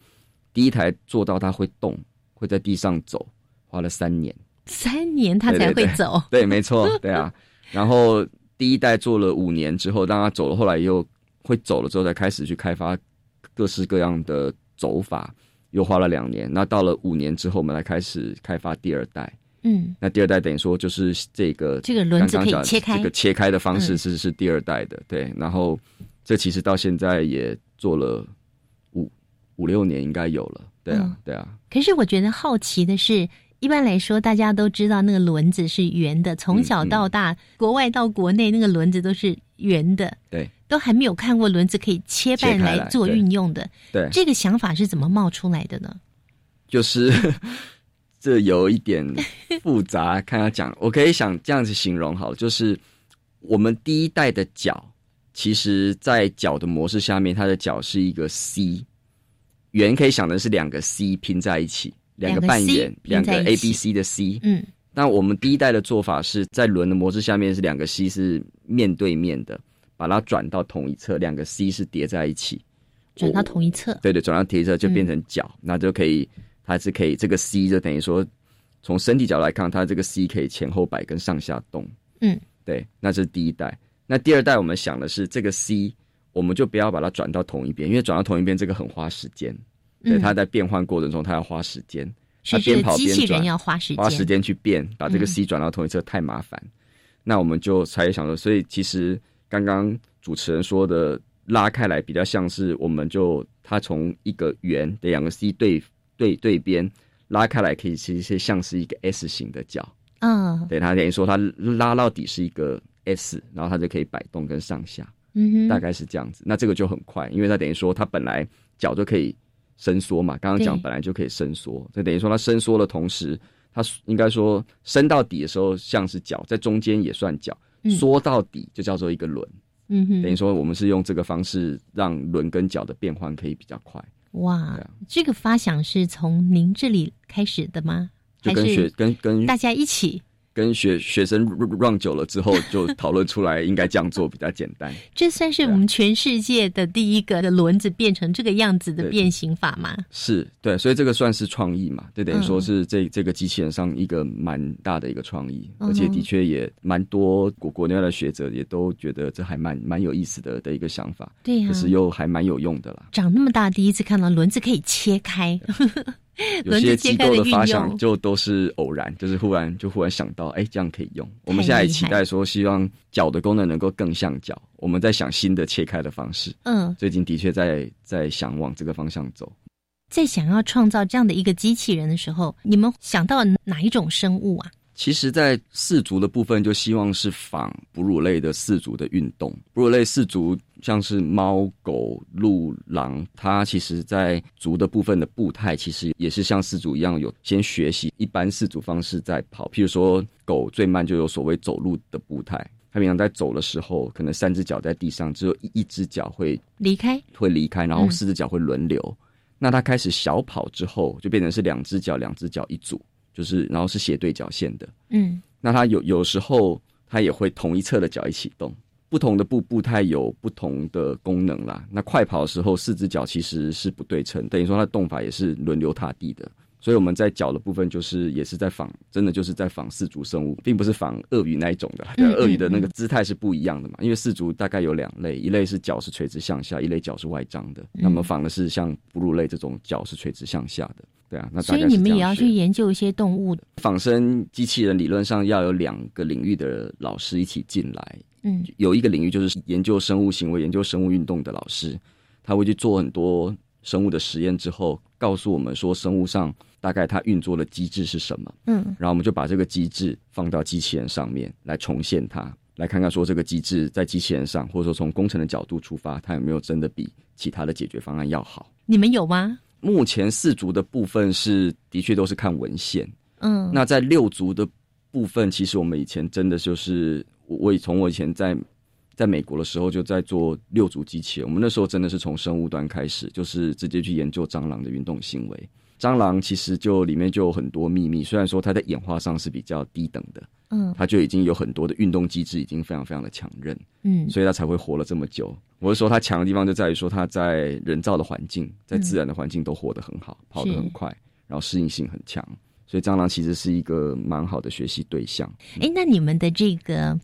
[SPEAKER 4] 第一台做到它会动，会在地上走，花了三年。
[SPEAKER 1] 三年他才
[SPEAKER 4] 对对对
[SPEAKER 1] 会走，
[SPEAKER 4] 对，没错，对啊。然 后第一代做了五年之后，让他走了，后来又会走了之后，才开始去开发各式各样的走法，又花了两年。那到了五年之后，我们来开始开发第二代。
[SPEAKER 1] 嗯，
[SPEAKER 4] 那第二代等于说就是这个
[SPEAKER 1] 这个轮子可以切开
[SPEAKER 4] 这个切开的方式
[SPEAKER 1] 嗯
[SPEAKER 4] 是、是第二代的，对。然后这其实到现在也做了五五六年，应该有了，对啊，
[SPEAKER 1] 嗯
[SPEAKER 4] 对啊，
[SPEAKER 1] 可是我觉得好奇的是，一般来说大家都知道那个轮子是圆的，从小
[SPEAKER 4] 嗯
[SPEAKER 1] 到大，国外到国内那个轮子都是圆的，
[SPEAKER 4] 对，
[SPEAKER 1] 都还没有看过轮子可以切半
[SPEAKER 4] 来
[SPEAKER 1] 来做运用的。
[SPEAKER 4] 对，
[SPEAKER 1] 这个想法是怎么冒出来的呢？
[SPEAKER 4] 就是这有一点复杂，看他讲，我可以想这样子形容好了，就是我们第一代的脚，其实在脚的模式下面，它的脚是一个 C，圆可以想的是两个 C 拼在一起，两个半圆，两个
[SPEAKER 1] 拼在一
[SPEAKER 4] A、
[SPEAKER 1] 起
[SPEAKER 4] B、C 的 C。
[SPEAKER 1] 嗯，
[SPEAKER 4] 那我们第一代的做法是在轮的模式下面是两个 C 是面对面的，把它转到同一侧，两个 C 是叠在一起。
[SPEAKER 1] 转到同一侧。
[SPEAKER 4] 对对，转到同一侧就变成角，那就可以，它是可以这个 C 就等于说，从身体角度来看，它这个 C 可以前后摆跟上下动。
[SPEAKER 1] 嗯，
[SPEAKER 4] 对，那这是第一代。那第二代我们想的是这个 C，我们就不要把它转到同一边，因为转到同一边这个很花时间。对，
[SPEAKER 1] 嗯
[SPEAKER 4] 它在变换过程中，它要花时间，
[SPEAKER 1] 是
[SPEAKER 4] 它边跑边转
[SPEAKER 1] 要花时间，
[SPEAKER 4] 花时间去变，把这个
[SPEAKER 1] 嗯
[SPEAKER 4] C 转到同一侧太麻烦。那我们就才想说，所以其实刚刚主持人说的拉开来，比较像是我们就它从一个圆的两个 C 对对对边拉开来，可以其实是像是一个 S 型的角。
[SPEAKER 1] 嗯
[SPEAKER 4] 对，它等于说它拉到底是一个 S，然后它就可以摆动跟上下，
[SPEAKER 1] 嗯哼，
[SPEAKER 4] 大概是这样子。那这个就很快，因为它等于说它本来脚就可以伸缩嘛，刚刚讲本来就可以伸缩，这等于说它伸缩的同时，它应该说伸到底的时候像是脚，在中间也算脚，
[SPEAKER 1] 嗯
[SPEAKER 4] 缩到底就叫做一个轮。
[SPEAKER 1] 嗯哼，
[SPEAKER 4] 等于说我们是用这个方式让轮跟脚的变换可以比较快，
[SPEAKER 1] 哇这个发想是从您这里开始的吗？还
[SPEAKER 4] 就跟学跟跟
[SPEAKER 1] 大家一起？
[SPEAKER 4] 跟学学生 run 久了之后，就讨论出来应该这样做比较简单。
[SPEAKER 1] 这算是我们全世界的第一个的轮子变成这个样子的变形法吗？
[SPEAKER 4] 是对，所以这个算是创意嘛，就等于说
[SPEAKER 1] 嗯。
[SPEAKER 4] 是这、这个机器人上一个蛮大的一个创意，而且的确也蛮多国国内外的学者也都觉得这还蛮蛮有意思的的一个想法，
[SPEAKER 1] 对呀、
[SPEAKER 4] 可是又还蛮有用的啦。
[SPEAKER 1] 长那么大第一次看到轮子可以切开，
[SPEAKER 4] 有些机构
[SPEAKER 1] 的
[SPEAKER 4] 发想。就都是偶然，就是忽然就忽然想到，哎，这样可以用。我们
[SPEAKER 1] 太
[SPEAKER 4] 现在也期待说，希望脚的功能能够更像脚，我们在想新的切开的方式。
[SPEAKER 1] 嗯，
[SPEAKER 4] 最近的确在在想往这个方向走。
[SPEAKER 1] 在想要创造这样的一个机器人的时候，你们想到哪一种生物啊？
[SPEAKER 4] 其实，在四足的部分，就希望是仿哺乳类的四足的运动。哺乳类四足像是猫、狗、鹿、狼，它其实在足的部分的步态，其实也是像四足一样，有先学习一般四足方式在跑。譬如说，狗最慢就有所谓走路的步态，它平常在走的时候，可能三只脚在地上，只有一一只脚会
[SPEAKER 1] 离开，
[SPEAKER 4] 会离开，然后
[SPEAKER 1] 嗯
[SPEAKER 4] 四只脚会轮流。那它开始小跑之后，就变成是两只脚，两只脚一组，就是然后是斜对角线的。
[SPEAKER 1] 嗯
[SPEAKER 4] 那它有有时候它也会同一侧的脚一起动，不同的步步态有不同的功能啦。那快跑的时候，四只脚其实是不对称，等于说它的动法也是轮流踏地的。所以我们在脚的部分，就是也是在仿，真的就是在仿四足生物，并不是仿鳄鱼那一种的。鳄鱼的那个姿态是不一样的嘛，因为四足大概有两类，一类是脚是垂直向下，一类脚是外张的。那么仿的是像哺乳类这种脚是垂直向下的。对啊，那大
[SPEAKER 1] 所以你们也要去研究一些动物。
[SPEAKER 4] 仿生机器人理论上要有两个领域的老师一起进来，
[SPEAKER 1] 嗯
[SPEAKER 4] 有一个领域就是研究生物行为、研究生物运动的老师，他会去做很多生物的实验之后，告诉我们说生物上大概它运作的机制是什么，
[SPEAKER 1] 嗯
[SPEAKER 4] 然后我们就把这个机制放到机器人上面来重现它，来看看说这个机制在机器人上，或者说从工程的角度出发，它有没有真的比其他的解决方案要好。
[SPEAKER 1] 你们有吗？
[SPEAKER 4] 目前四足的部分是的确都是看文献，
[SPEAKER 1] 嗯，
[SPEAKER 4] 那在六足的部分，其实我们以前真的就是我我从我以前在在美国的时候就在做六足机器人。我们那时候真的是从生物端开始，就是直接去研究蟑螂的运动行为。蟑螂其实就里面就有很多秘密，虽然说它在演化上是比较低等的，
[SPEAKER 1] 嗯，
[SPEAKER 4] 它就已经有很多的运动机制，已经非常非常的强韧，
[SPEAKER 1] 嗯，
[SPEAKER 4] 所以它才会活了这么久。我是说它强的地方就在于说它在人造的环境，在自然的环境都活得很好，跑得很快，然后适应性很强，所以蟑螂其实是一个蛮好的学习对象。
[SPEAKER 1] 哎，那你们的这个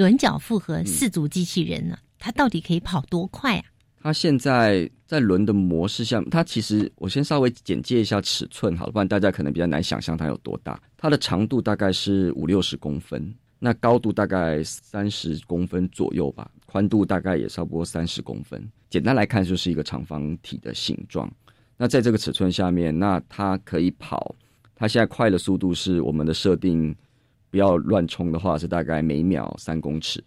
[SPEAKER 1] 轮角复合四足机器人呢，它到底可以跑多快啊？
[SPEAKER 4] 它现在在轮的模式下，它其实我先稍微简介一下尺寸好了，不然大家可能比较难想象它有多大。它的长度大概是五六十公分，那高度大概三十公分左右吧，宽度大概也差不多三十公分。简单来看，就是一个长方体的形状。那在这个尺寸下面，那它可以跑，它现在快的速度是我们的设定，不要乱冲的话是大概每秒三公尺。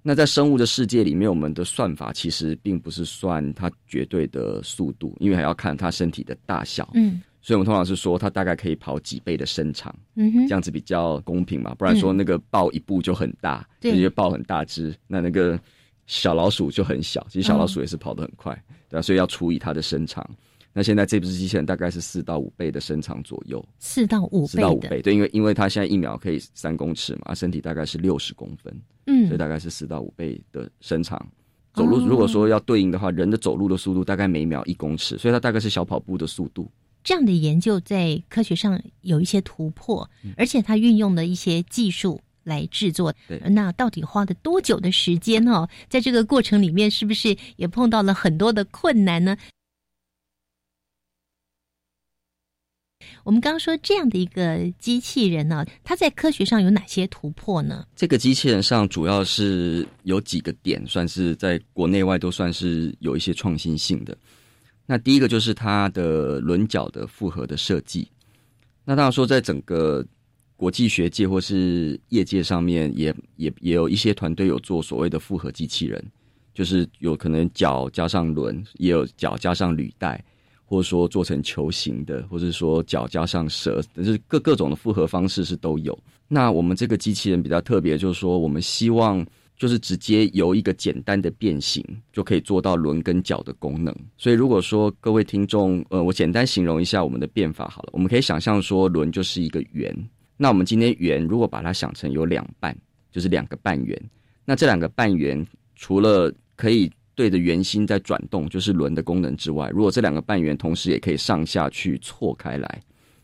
[SPEAKER 4] 那在生物的世界里面，我们的算法其实并不是算它绝对的速度，因为还要看它身体的大小。
[SPEAKER 1] 嗯，
[SPEAKER 4] 所以我们通常是说它大概可以跑几倍的身长，
[SPEAKER 1] 嗯哼，
[SPEAKER 4] 这样子比较公平嘛。不然说那个豹一步就很大，
[SPEAKER 1] 对
[SPEAKER 4] 因为豹很大只，那那个小老鼠就很小。其实小老鼠也是跑得很快，对啊，所以要除以它的身长。那现在这部机器人大概是四到五倍的身长左右，
[SPEAKER 1] 四到五倍
[SPEAKER 4] 四到五倍，对，因为因为它现在一秒可以三公尺嘛，身体大概是六十公分。
[SPEAKER 1] 嗯
[SPEAKER 4] 所以大概是四到五倍的身长。走路如果说要对应的话，人的走路的速度大概每秒一公尺，所以它大概是小跑步的速度。
[SPEAKER 1] 这样的研究在科学上有一些突破，
[SPEAKER 4] 嗯
[SPEAKER 1] 而且它运用的一些技术来制作。
[SPEAKER 4] 对
[SPEAKER 1] 那到底花了多久的时间哦？在这个过程里面，是不是也碰到了很多的困难呢？我们刚刚说这样的一个机器人呢、它在科学上有哪些突破呢？
[SPEAKER 4] 这个机器人上主要是有几个点，算是在国内外都算是有一些创新性的。那第一个就是它的轮角的复合的设计。那当然说，在整个国际学界或是业界上面也，也也有一些团队有做所谓的复合机器人，就是有可能脚加上轮，也有脚加上履带，或者说做成球形的，或者说脚加上蛇，就是各各种的复合方式是都有。那我们这个机器人比较特别，就是说我们希望就是直接由一个简单的变形就可以做到轮跟脚的功能。所以如果说各位听众，呃，我简单形容一下我们的变法好了，我们可以想象说轮就是一个圆，那我们今天圆如果把它想成有两半，就是两个半圆，那这两个半圆除了可以对着圆心在转动，就是轮的功能之外，如果这两个半圆同时也可以上下去错开来，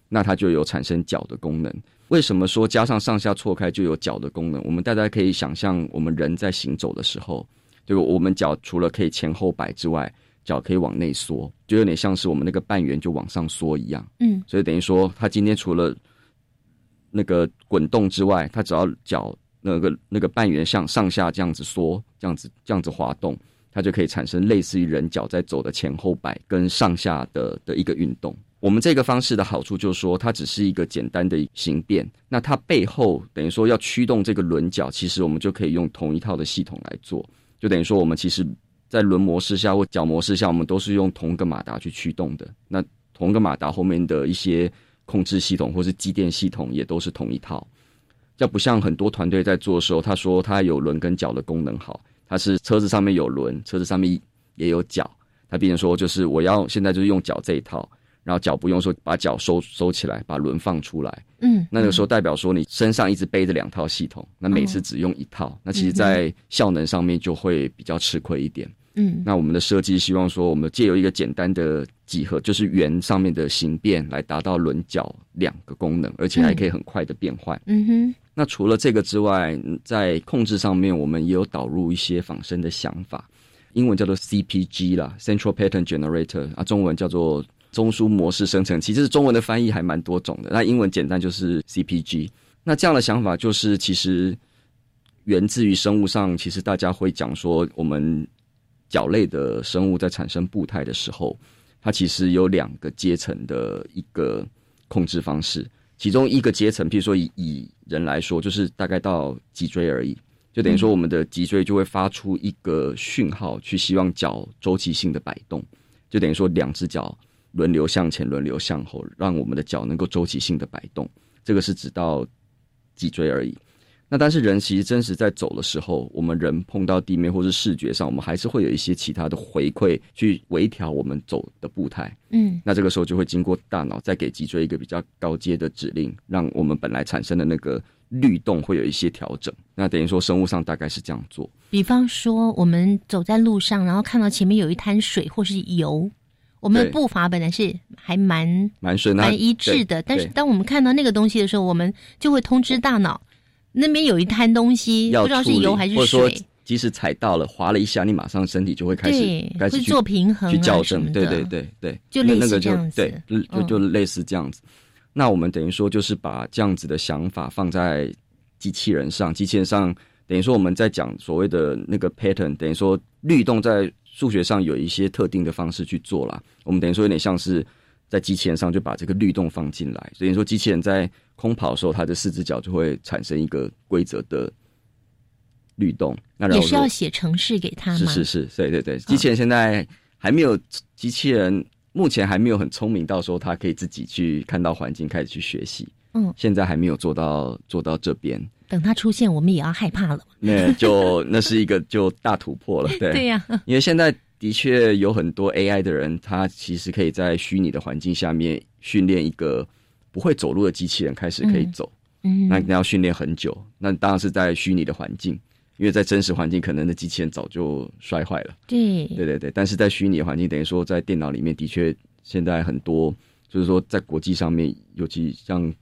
[SPEAKER 4] 那它就有产生脚的功能。为什么说加上上下错开就有脚的功能？我们大家可以想象，我们人在行走的时候，就我们脚除了可以前后摆之外，脚可以往内缩，就有点像是我们那个半圆就往上缩一样。
[SPEAKER 1] 嗯，
[SPEAKER 4] 所以等于说，它今天除了那个滚动之外，它只要脚那个那个半圆向上下这样子缩，这样子这样子滑动，它就可以产生类似于人脚在走的前后摆跟上下的的一个运动。我们这个方式的好处就是说，它只是一个简单的形变，那它背后等于说要驱动这个轮脚，其实我们就可以用同一套的系统来做，就等于说我们其实在轮模式下或角模式下，我们都是用同一个马达去驱动的。那同一个马达后面的一些控制系统或是机电系统也都是同一套，要不像很多团队在做的时候，他说他有轮跟脚的功能好，他是车子上面有轮，车子上面也有脚，他变成说就是我要现在就是用脚这一套。然后脚不用说把脚收收起来，把轮放出来。
[SPEAKER 1] 嗯，
[SPEAKER 4] 那个时候代表说你身上一直背着两套系统，那每次只用一套，那其实在效能上面就会比较吃亏一点。
[SPEAKER 1] 嗯，
[SPEAKER 4] 那我们的设计希望说，我们借由一个简单的几何，就是圆上面的形变，来达到轮角两个功能，而且还可以很快的变换。
[SPEAKER 1] 嗯哼。
[SPEAKER 4] 那除了这个之外，在控制上面，我们也有导入一些仿生的想法，英文叫做 CPG 啦，Central Pattern Generator 啊，中文叫做。中枢模式生成器，其实中文的翻译还蛮多种的。那英文简单就是 CPG。那这样的想法就是，其实源自于生物上，其实大家会讲说，我们脚类的生物在产生步态的时候，它其实有两个阶层的一个控制方式。其中一个阶层，譬如说以以人来说，就是大概到脊椎而已，就等于说我们的脊椎就会发出一个讯号，去希望脚周期性的摆动，就等于说两只脚。轮流向前，轮流向后，让我们的脚能够周期性的摆动。这个是指到脊椎而已。那但是人其实真实在走的时候，我们人碰到地面或是视觉上，我们还是会有一些其他的回馈去微调我们走的步态。
[SPEAKER 1] 嗯，
[SPEAKER 4] 那这个时候就会经过大脑再给脊椎一个比较高阶的指令，让我们本来产生的那个律动会有一些调整。那等于说生物上大概是这样做。
[SPEAKER 1] 比方说，我们走在路上，然后看到前面有一滩水或是油，我们的步伐本来是还蛮
[SPEAKER 4] 蛮顺，那
[SPEAKER 1] 蛮一致的，但是当我们看到那个东西的时候，我们就会通知大脑，那边有一滩东西，
[SPEAKER 4] 要
[SPEAKER 1] 不知道是油还是水，
[SPEAKER 4] 即使踩到了，滑了一下，你马上身体就会开始开始去
[SPEAKER 1] 做平衡、啊、
[SPEAKER 4] 去校正，对对对对，
[SPEAKER 1] 就类似
[SPEAKER 4] 那那个就
[SPEAKER 1] 这样子
[SPEAKER 4] 对，就就类似这样子。那我们等于说就是把这样子的想法放在机器人上，机器人上等于说我们在讲所谓的那个 pattern，等于说律动在数学上有一些特定的方式去做啦。我们等于说有点像是在机器人上就把这个律动放进来，所以说机器人在空跑的时候，它的四只脚就会产生一个规则的律动。那
[SPEAKER 1] 也是要写程式给它吗？
[SPEAKER 4] 是是是，对对对，机器人现在还没有，机器人目前还没有很聪明到说它可以自己去看到环境开始去学习，
[SPEAKER 1] 嗯，
[SPEAKER 4] 现在还没有做到做到这边，
[SPEAKER 1] 等它出现，我们也要害怕了。
[SPEAKER 4] 那 就那是一个就大突破了，对
[SPEAKER 1] 对呀、
[SPEAKER 4] 因为现在的确有很多 AI 的人，他其实可以在虚拟的环境下面训练一个不会走路的机器人开始可以走，
[SPEAKER 1] 嗯，
[SPEAKER 4] 那你要训练很久，那当然是在虚拟的环境。因为在真实环境，可能的机器人早就摔坏了。
[SPEAKER 1] 对。
[SPEAKER 4] 对对对，但是在虚拟环境，等于说在电脑里面，的确现在很多，就是说在国际上面，尤其像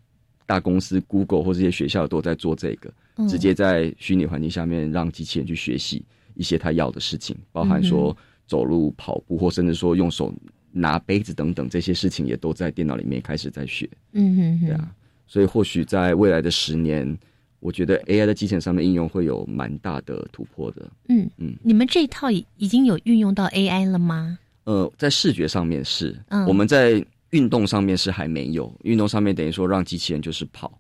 [SPEAKER 4] 大公司 Google 或这些学校都在做这个，
[SPEAKER 1] 嗯。
[SPEAKER 4] 直接在虚拟环境下面让机器人去学习一些他要的事情，包含说走路、跑步，或甚至说用手拿杯子等等这些事情，也都在电脑里面开始在学。
[SPEAKER 1] 嗯哼哼，
[SPEAKER 4] 对啊，所以或许在未来的十年，我觉得 AI 在机器人上面应用会有蛮大的突破的。
[SPEAKER 1] 嗯
[SPEAKER 4] 嗯，
[SPEAKER 1] 你们这一套已已经有运用到 AI 了吗？
[SPEAKER 4] 呃，在视觉上面是，
[SPEAKER 1] 嗯
[SPEAKER 4] 我们在运动上面是还没有。运动上面等于说让机器人就是跑，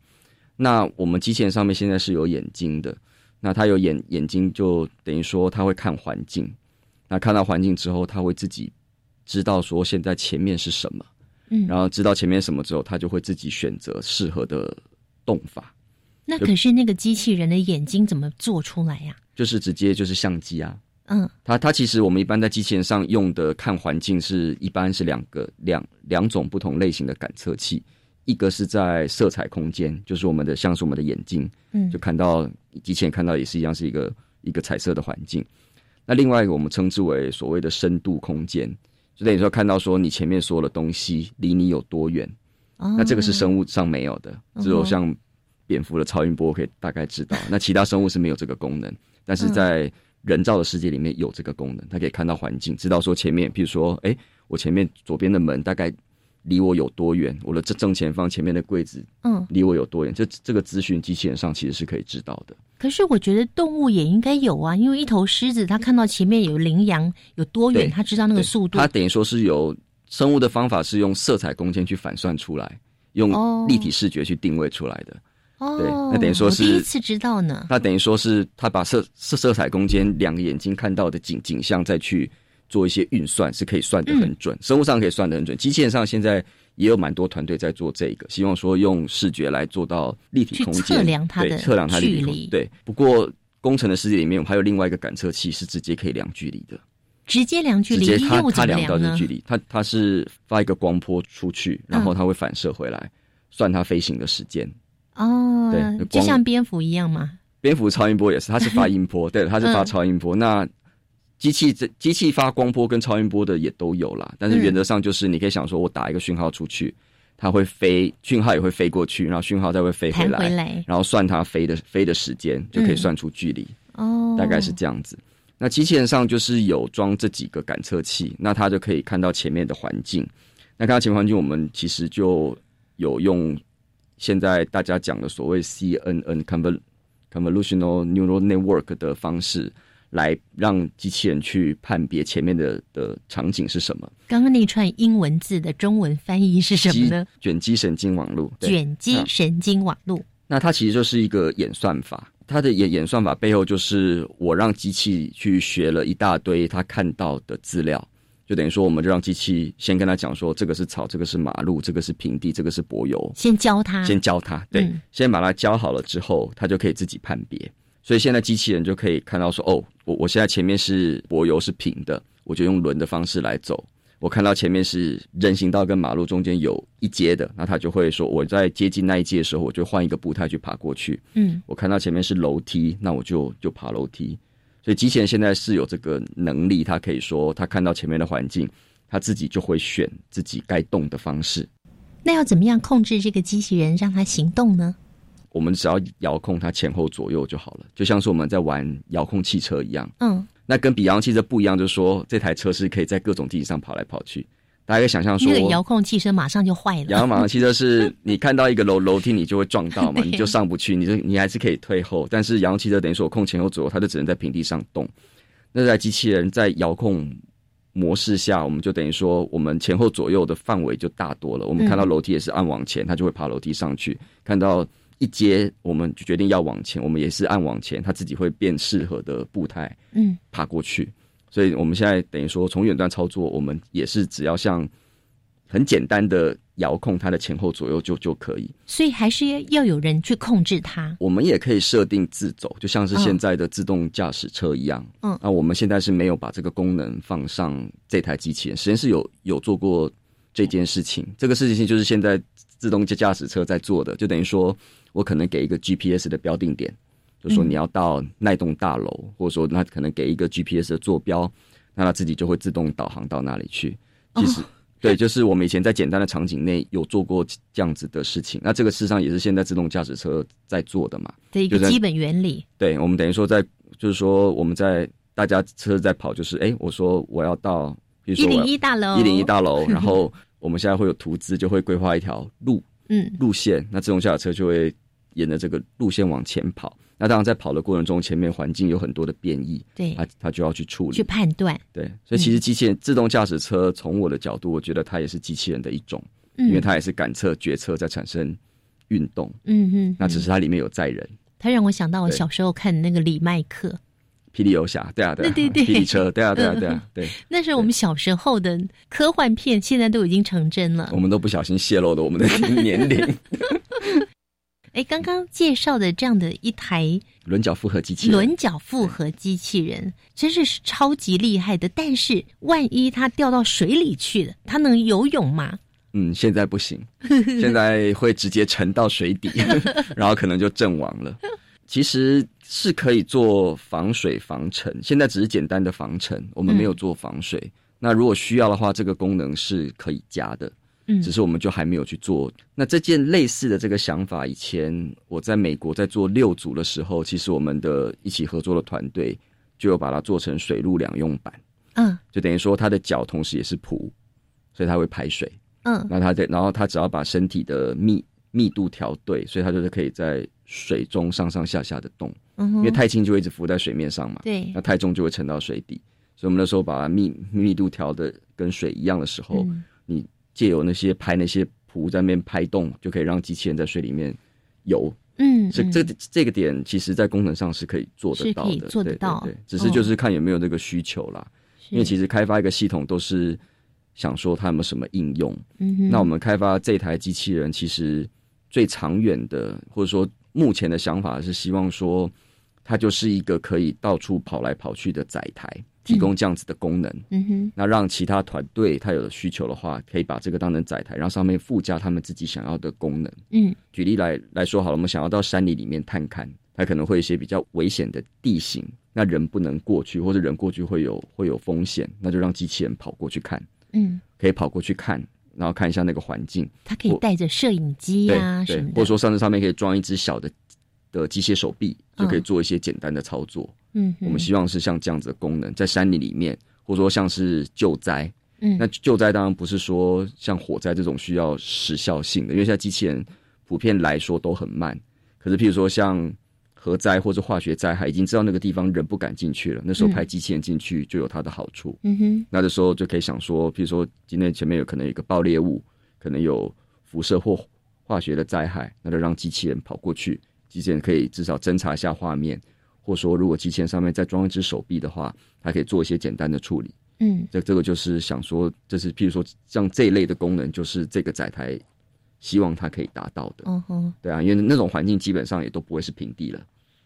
[SPEAKER 4] 那我们机器人上面现在是有眼睛的，那它有眼眼睛就等于说它会看环境，那看到环境之后，它会自己知道说现在前面是什么，
[SPEAKER 1] 嗯，
[SPEAKER 4] 然后知道前面什么之后，他就会自己选择适合的动法，
[SPEAKER 1] 那可是那个机器人的眼睛怎么做出来呀、
[SPEAKER 4] 就是直接就是相机啊，
[SPEAKER 1] 嗯。
[SPEAKER 4] 它它其实我们一般在机器人上用的看环境是一般是两个两两种不同类型的感测器，一个是在色彩空间，就是我们的像是我们的眼睛，
[SPEAKER 1] 嗯。
[SPEAKER 4] 就看到机器人看到也是一样是一个一个彩色的环境。那另外一个我们称之为所谓的深度空间，就等于说看到说你前面所有的东西离你有多远，
[SPEAKER 1] 哦，
[SPEAKER 4] 那这个是生物上没有的，只有像蝙蝠的超音波可以大概知道，那其他生物是没有这个功能，但是在人造的世界里面有这个功能，它可以看到环境，知道说前面，譬如说，哎，我前面左边的门大概离我有多远，我的正正前方前面的柜子
[SPEAKER 1] 嗯，
[SPEAKER 4] 离我有多远，这这个资讯机器人上其实是可以知道的。
[SPEAKER 1] 可是我觉得动物也应该有啊，因为一头狮子它看到前面有羚羊有多远，它知道那个速度
[SPEAKER 4] 它。等于说是有生物的方法是用色彩空间去反算出来，用
[SPEAKER 1] 哦
[SPEAKER 4] 立体视觉去定位出来的。
[SPEAKER 1] 哦，
[SPEAKER 4] 对那等于说是
[SPEAKER 1] 第一次知道呢。
[SPEAKER 4] 它等于说是它把色色色彩空间两个眼睛看到的景景象再去做一些运算，是可以算得
[SPEAKER 1] 嗯
[SPEAKER 4] 很准。生物上可以算得很准，机器人上现在也有蛮多团队在做这个，希望说用视觉来做到立体空间，
[SPEAKER 1] 测量它的
[SPEAKER 4] 对测量它立体
[SPEAKER 1] 距离
[SPEAKER 4] 对，不过工程的世界里面，我们还有另外一个感测器是直接可以量距离的，
[SPEAKER 1] 直接量距离，
[SPEAKER 4] 直接它
[SPEAKER 1] 又怎么
[SPEAKER 4] 它量到？这距离，它它是发一个光波出去，然后它会反射回来，算它飞行的时间。
[SPEAKER 1] 哦
[SPEAKER 4] 对，
[SPEAKER 1] 就像蝙蝠一样嘛。
[SPEAKER 4] 蝙蝠超音波也是，它是发音波，对，它是发
[SPEAKER 1] 嗯
[SPEAKER 4] 超音波。那机器这机器发光波跟超音波的也都有啦，但是原则上就是你可以想说，我打一个讯号出去，它会飞，讯号也会飞过去，然后讯号再会飞回
[SPEAKER 1] 弹
[SPEAKER 4] 来，
[SPEAKER 1] 回来
[SPEAKER 4] 然后算它飞的飞的时间，就可以算出距离，
[SPEAKER 1] 哦，
[SPEAKER 4] 大概是这样子。那机器人上就是有装这几个感测器，那它就可以看到前面的环境。那看到前面环境，我们其实就有用现在大家讲的所谓 CNN（convolutional neural network 的方式，来让机器人去判别前面的的场景是什么。
[SPEAKER 1] 刚刚那串英文字的中文翻译是什么呢？
[SPEAKER 4] 卷积神经网络，
[SPEAKER 1] 卷积
[SPEAKER 4] 嗯
[SPEAKER 1] 神经网络。
[SPEAKER 4] 那它其实就是一个演算法，它的演演算法背后就是我让机器去学了一大堆它看到的资料，就等于说，我们就让机器先跟他讲说，这个是草，这个是马路，这个是平地，这个是柏油，
[SPEAKER 1] 先教它，
[SPEAKER 4] 先教它，对，先把它教好了之后，它就可以自己判别。所以现在机器人就可以看到说，哦，我我现在前面是柏油是平的，我就用轮的方式来走。我看到前面是人行道跟马路中间有一阶的，那他就会说，我在接近那一阶的时候，我就换一个步态去爬过去。嗯，我看到前面是楼梯，那我就就爬楼梯。所以机器人现在是有这个能力，它可以说，它看到前面的环境，它自己就会选自己该动的方式。
[SPEAKER 1] 那要怎么样控制这个机器人让它行动呢？
[SPEAKER 4] 我们只要遥控它前后左右就好了，就像是我们在玩遥控汽车一样。嗯。那跟比遥控汽车不一样，就是说这台车是可以在各种地形上跑来跑去。大家可以想象说，
[SPEAKER 1] 那个遥控汽车马上就坏了。
[SPEAKER 4] 遥控汽车是你看到一个楼 楼梯，你就会撞到嘛，你就上不去，你就你还是可以退后。但是遥控汽车等于说我控前后左右，它就只能在平地上动。那台机器人在遥控模式下，我们就等于说我们前后左右的范围就大多了。我们看到楼梯也是按往前，它就会爬楼梯上去。看到。一接，我们就决定要往前，我们也是按往前，它自己会变适合的步态，嗯，爬过去。所以我们现在等于说，从远端操作，我们也是只要像很简单的遥控它的前后左右就就可以。
[SPEAKER 1] 所以还是要有人去控制它。
[SPEAKER 4] 我们也可以设定自走，就像是现在的自动驾驶车一样。嗯，那我们现在是没有把这个功能放上这台机器人，实验室有有做过这件事情。这个事情就是现在自动驾驶车在做的，就等于说。我可能给一个 GPS 的标定点，就说你要到那栋大楼，或者说那可能给一个 GPS 的坐标，那它自己就会自动导航到那里去。其实，对，就是我们以前在简单的场景内有做过这样子的事情。那这个事实上也是现在自动驾驶车在做的嘛？
[SPEAKER 1] 的一个基本原理。
[SPEAKER 4] 对，我们等于说在，就是说我们在大家车在跑，就是哎，我说我要到，比如说
[SPEAKER 1] 一零一大楼，
[SPEAKER 4] 一零一大楼，然后我们现在会有图资，就会规划一条路，嗯，路线，那自动驾驶车就会。沿着这个路线往前跑，那当然在跑的过程中，前面环境有很多的变异，
[SPEAKER 1] 对，
[SPEAKER 4] 它它就要去处理、
[SPEAKER 1] 去判断。
[SPEAKER 4] 对，所以其实机器人自动驾驶车，从我的角度，我觉得它也是机器人的一种，因为它也是感测、决策在产生运动。嗯哼，那只是它里面有载人。
[SPEAKER 1] 它让我想到我小时候看的那个李麦克《
[SPEAKER 4] 霹雳游侠》，对啊，对
[SPEAKER 1] 对对，
[SPEAKER 4] 霹雳车，对啊，对啊，对啊，对。
[SPEAKER 1] 那是我们小时候的科幻片，现在都已经成真了。
[SPEAKER 4] 我们都不小心泄露了我们的年龄。
[SPEAKER 1] 哎，刚刚介绍的这样的一台
[SPEAKER 4] 轮角复合机器人，
[SPEAKER 1] 轮角复合机器人真是是超级厉害的。但是万一它掉到水里去了，它能游泳吗？
[SPEAKER 4] 嗯，现在不行，现在会直接沉到水底，然后可能就阵亡了。其实是可以做防水防尘，现在只是简单的防尘，我们没有做防水。那如果需要的话，这个功能是可以加的。嗯，只是我们就还没有去做。那这件类似的这个想法，以前我在美国在做六组的时候，其实我们的一起合作的团队就有把它做成水陆两用版。嗯，就等于说它的脚同时也是蹼，所以它会排水。嗯，那它在，然后它只要把身体的密密度调对，所以它就是可以在水中上上下下的动。嗯，因为太轻就会一直浮在水面上嘛。
[SPEAKER 1] 对，
[SPEAKER 4] 那太重就会沉到水底。所以我们那时候把密密度调的跟水一样的时候，你。借由那些拍那些蹼在那边拍动，就可以让机器人在水里面游。嗯，这这这个点，其实在功能上是可以做得到的，
[SPEAKER 1] 做得到。
[SPEAKER 4] 对，只是就是看有没有那个需求啦。因为其实开发一个系统都是想说它有没有什么应用。嗯那我们开发这台机器人，其实最长远的，或者说目前的想法是希望说，它就是一个可以到处跑来跑去的载台。提供这样子的功能，嗯哼，那让其他团队他有需求的话，可以把这个当成载台，然后上面附加他们自己想要的功能。嗯，举例来来说好了，我们想要到山里里面探看，它可能会一些比较危险的地形，那人不能过去，或者人过去会有会有风险，那就让机器人跑过去看。嗯，可以跑过去看，然后看一下那个环境。
[SPEAKER 1] 它可以带着摄影机啊什么的，
[SPEAKER 4] 或者说上这上面可以装一只小的的机械手臂，就可以做一些简单的操作。嗯，我们希望是像这样子的功能，在山林里面，或者说像是救灾。嗯，那救灾当然不是说像火灾这种需要时效性的，因为现在机器人普遍来说都很慢。可是，譬如说像核灾或者化学灾害，已经知道那个地方人不敢进去了，那时候派机器人进去就有它的好处。嗯哼，那的时候就可以想说，譬如说今天前面有可能有一个爆裂物，可能有辐射或化学的灾害，那就让机器人跑过去，机器人可以至少侦查一下画面。或者说，如果机器人上面再装一只手臂的话，它可以做一些简单的处理。
[SPEAKER 1] 嗯，
[SPEAKER 4] 这这个就是想说，就是譬如说像这一类的功能，就是这个载台希望它可以达到的。
[SPEAKER 1] 嗯哼，
[SPEAKER 4] 对啊，因为那种环境基本上也都不会是平地了。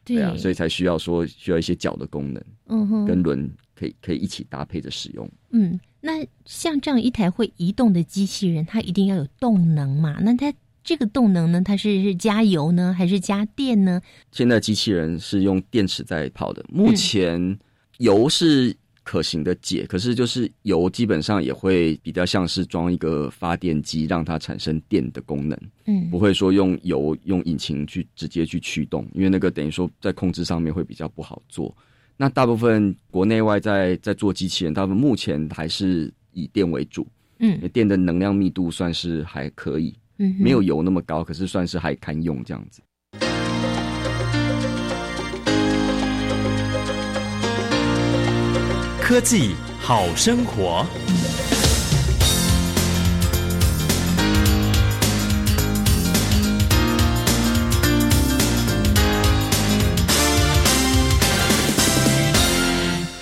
[SPEAKER 1] 对
[SPEAKER 4] 啊，所以才需要说需要一些脚的功能，
[SPEAKER 1] 嗯哼，
[SPEAKER 4] 跟轮可以可以一起搭配着使用。
[SPEAKER 1] 嗯，那像这样一台会移动的机器人，它一定要有动能嘛？那它这个动能呢，它是是加油呢，还是加电呢？
[SPEAKER 4] 现在机器人是用电池在跑的，目前油是。可行的解，可是就是油基本上也会比较像是装一个发电机，让它产生电的功能。
[SPEAKER 1] 嗯，
[SPEAKER 4] 不会说用油用引擎去直接去驱动，因为那个等于说在控制上面会比较不好做。那大部分国内外在在做机器人，大部分目前还是以电为主。
[SPEAKER 1] 嗯，
[SPEAKER 4] 电的能量密度算是还可以，
[SPEAKER 1] 嗯，
[SPEAKER 4] 没有油那么高，可是算是还堪用这样子。
[SPEAKER 7] 科技好生活。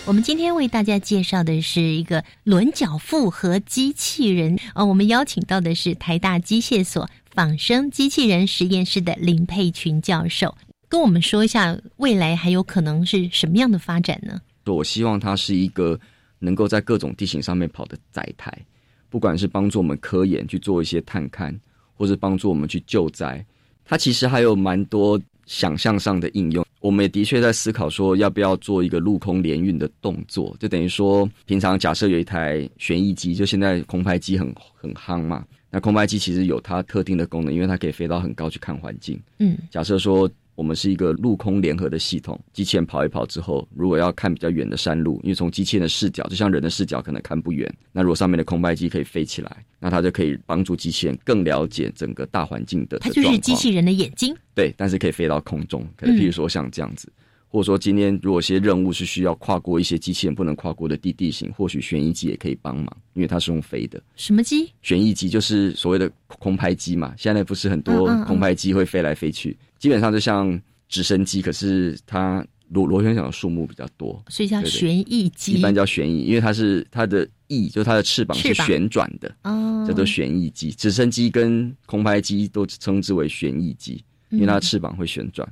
[SPEAKER 1] 我们今天为大家介绍的是一个轮脚复合机器人哦，我们邀请到的是台大机械所仿生机器人实验室的林佩群教授，跟我们说一下未来还有可能是什么样的发展呢？
[SPEAKER 4] 我希望它是一个能够在各种地形上面跑的载台，不管是帮助我们科研去做一些探勘，或是帮助我们去救灾，它其实还有蛮多想象上的应用。我们也的确在思考说，要不要做一个陆空联运的动作，就等于说，平常假设有一台旋翼机，就现在空拍机很很夯嘛，那空拍机其实有它特定的功能，因为它可以飞到很高去看环境。
[SPEAKER 1] 嗯，
[SPEAKER 4] 假设说。我们是一个陆空联合的系统，机器人跑一跑之后，如果要看比较远的山路，因为从机器人的视角，就像人的视角可能看不远，那如果上面的空拍机可以飞起来，那它就可以帮助机器人更了解整个大环境的。
[SPEAKER 1] 它就是机器人的眼睛。
[SPEAKER 4] 对，但是可以飞到空中，可能譬如说像这样子。或者说，今天如果些任务是需要跨过一些机器人不能跨过的地地形，或许旋翼机也可以帮忙，因为它是用飞的。
[SPEAKER 1] 什么机？
[SPEAKER 4] 旋翼机就是所谓的空拍机嘛。现在不是很多空拍机会飞来飞去，基本上就像直升机，可是它螺螺旋桨的数目比较多，
[SPEAKER 1] 所以叫旋翼机。
[SPEAKER 4] 一般叫旋翼，因为它是它的翼，就是它的翅膀是旋转的，
[SPEAKER 1] 哦，
[SPEAKER 4] 叫做旋翼机。直升机跟空拍机都称之为旋翼机，因为它的翅膀会旋转。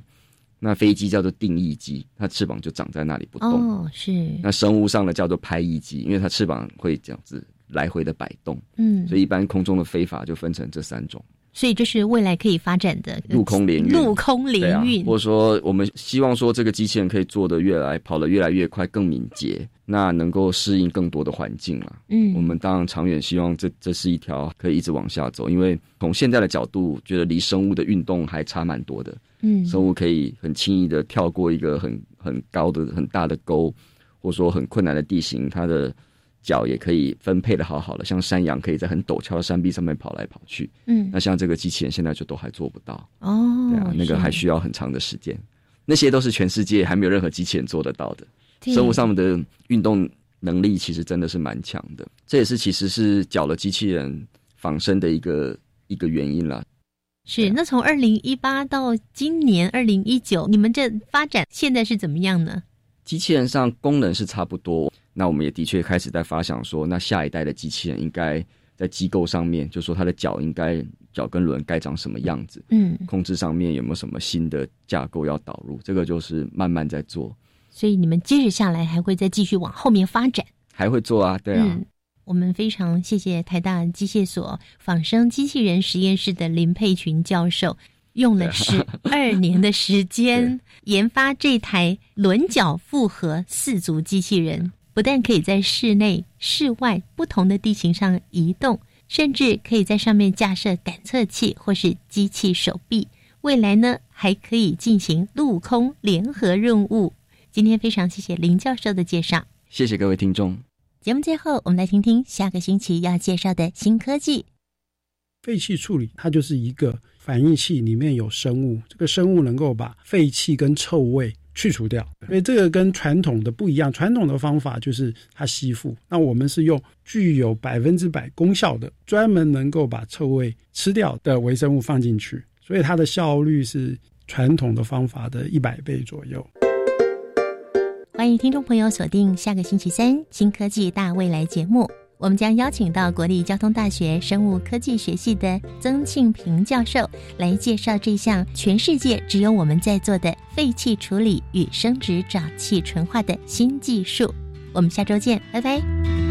[SPEAKER 4] 那飞机叫做定翼机，它翅膀就长在那里不动。
[SPEAKER 1] 哦，是。
[SPEAKER 4] 那生物上的叫做拍翼机，因为它翅膀会这样子来回的摆动。
[SPEAKER 1] 嗯，
[SPEAKER 4] 所以一般空中的飞法就分成这三种。
[SPEAKER 1] 所以这是未来可以发展的
[SPEAKER 4] 陆空联运。
[SPEAKER 1] 陆空联运，
[SPEAKER 4] 或者说我们希望说这个机器人可以做的越来跑得越来越快、更敏捷，那能够适应更多的环境嘛。
[SPEAKER 1] 嗯，
[SPEAKER 4] 我们当然长远希望这这是一条可以一直往下走，因为从现在的角度，觉得离生物的运动还差蛮多的。
[SPEAKER 1] 嗯，
[SPEAKER 4] 生物可以很轻易的跳过一个很很高的很大的沟，或者说很困难的地形，它的脚也可以分配的好好的，像山羊可以在很陡峭的山壁上面跑来跑去。
[SPEAKER 1] 嗯，
[SPEAKER 4] 那像这个机器人现在就都还做不到。
[SPEAKER 1] 哦，
[SPEAKER 4] 对啊，那个还需要很长的时间。那些都是全世界还没有任何机器人做得到的。生物上面的运动能力其实真的是蛮强的，这也是其实是脚的机器人仿生的一个一个原因啦。
[SPEAKER 1] 是，那从二零一八到今年二零一九，你们这发展现在是怎么样呢？
[SPEAKER 4] 机器人上功能是差不多，那我们也的确开始在发想说，那下一代的机器人应该在机构上面，就说它的脚应该脚跟轮该长什么样子，
[SPEAKER 1] 嗯，
[SPEAKER 4] 控制上面有没有什么新的架构要导入，这个就是慢慢在做。
[SPEAKER 1] 所以你们接着下来还会再继续往后面发展，
[SPEAKER 4] 还会做啊，对啊。
[SPEAKER 1] 嗯我们非常谢谢台大机械所仿生机器人实验室的林佩群教授，用了十二年的时间 研发这台轮角复合四足机器人，不但可以在室内、室外不同的地形上移动，甚至可以在上面架设感测器或是机器手臂。未来呢，还可以进行陆空联合任务。今天非常谢谢林教授的介绍，
[SPEAKER 4] 谢谢各位听众。
[SPEAKER 1] 节目最后，我们来听听下个星期要介绍的新科技。
[SPEAKER 10] 废气处理，它就是一个反应器，里面有生物，这个生物能够把废气跟臭味去除掉。所以这个跟传统的不一样，传统的方法就是它吸附，那我们是用具有百分之百功效的，专门能够把臭味吃掉的微生物放进去，所以它的效率是传统的方法的一百倍左右。
[SPEAKER 1] 欢迎听众朋友锁定下个星期三《新科技大未来》节目，我们将邀请到国立交通大学生物科技学系的曾庆平教授来介绍这项全世界只有我们在做的废气处理与生殖沼气纯化的新技术。我们下周见，拜拜。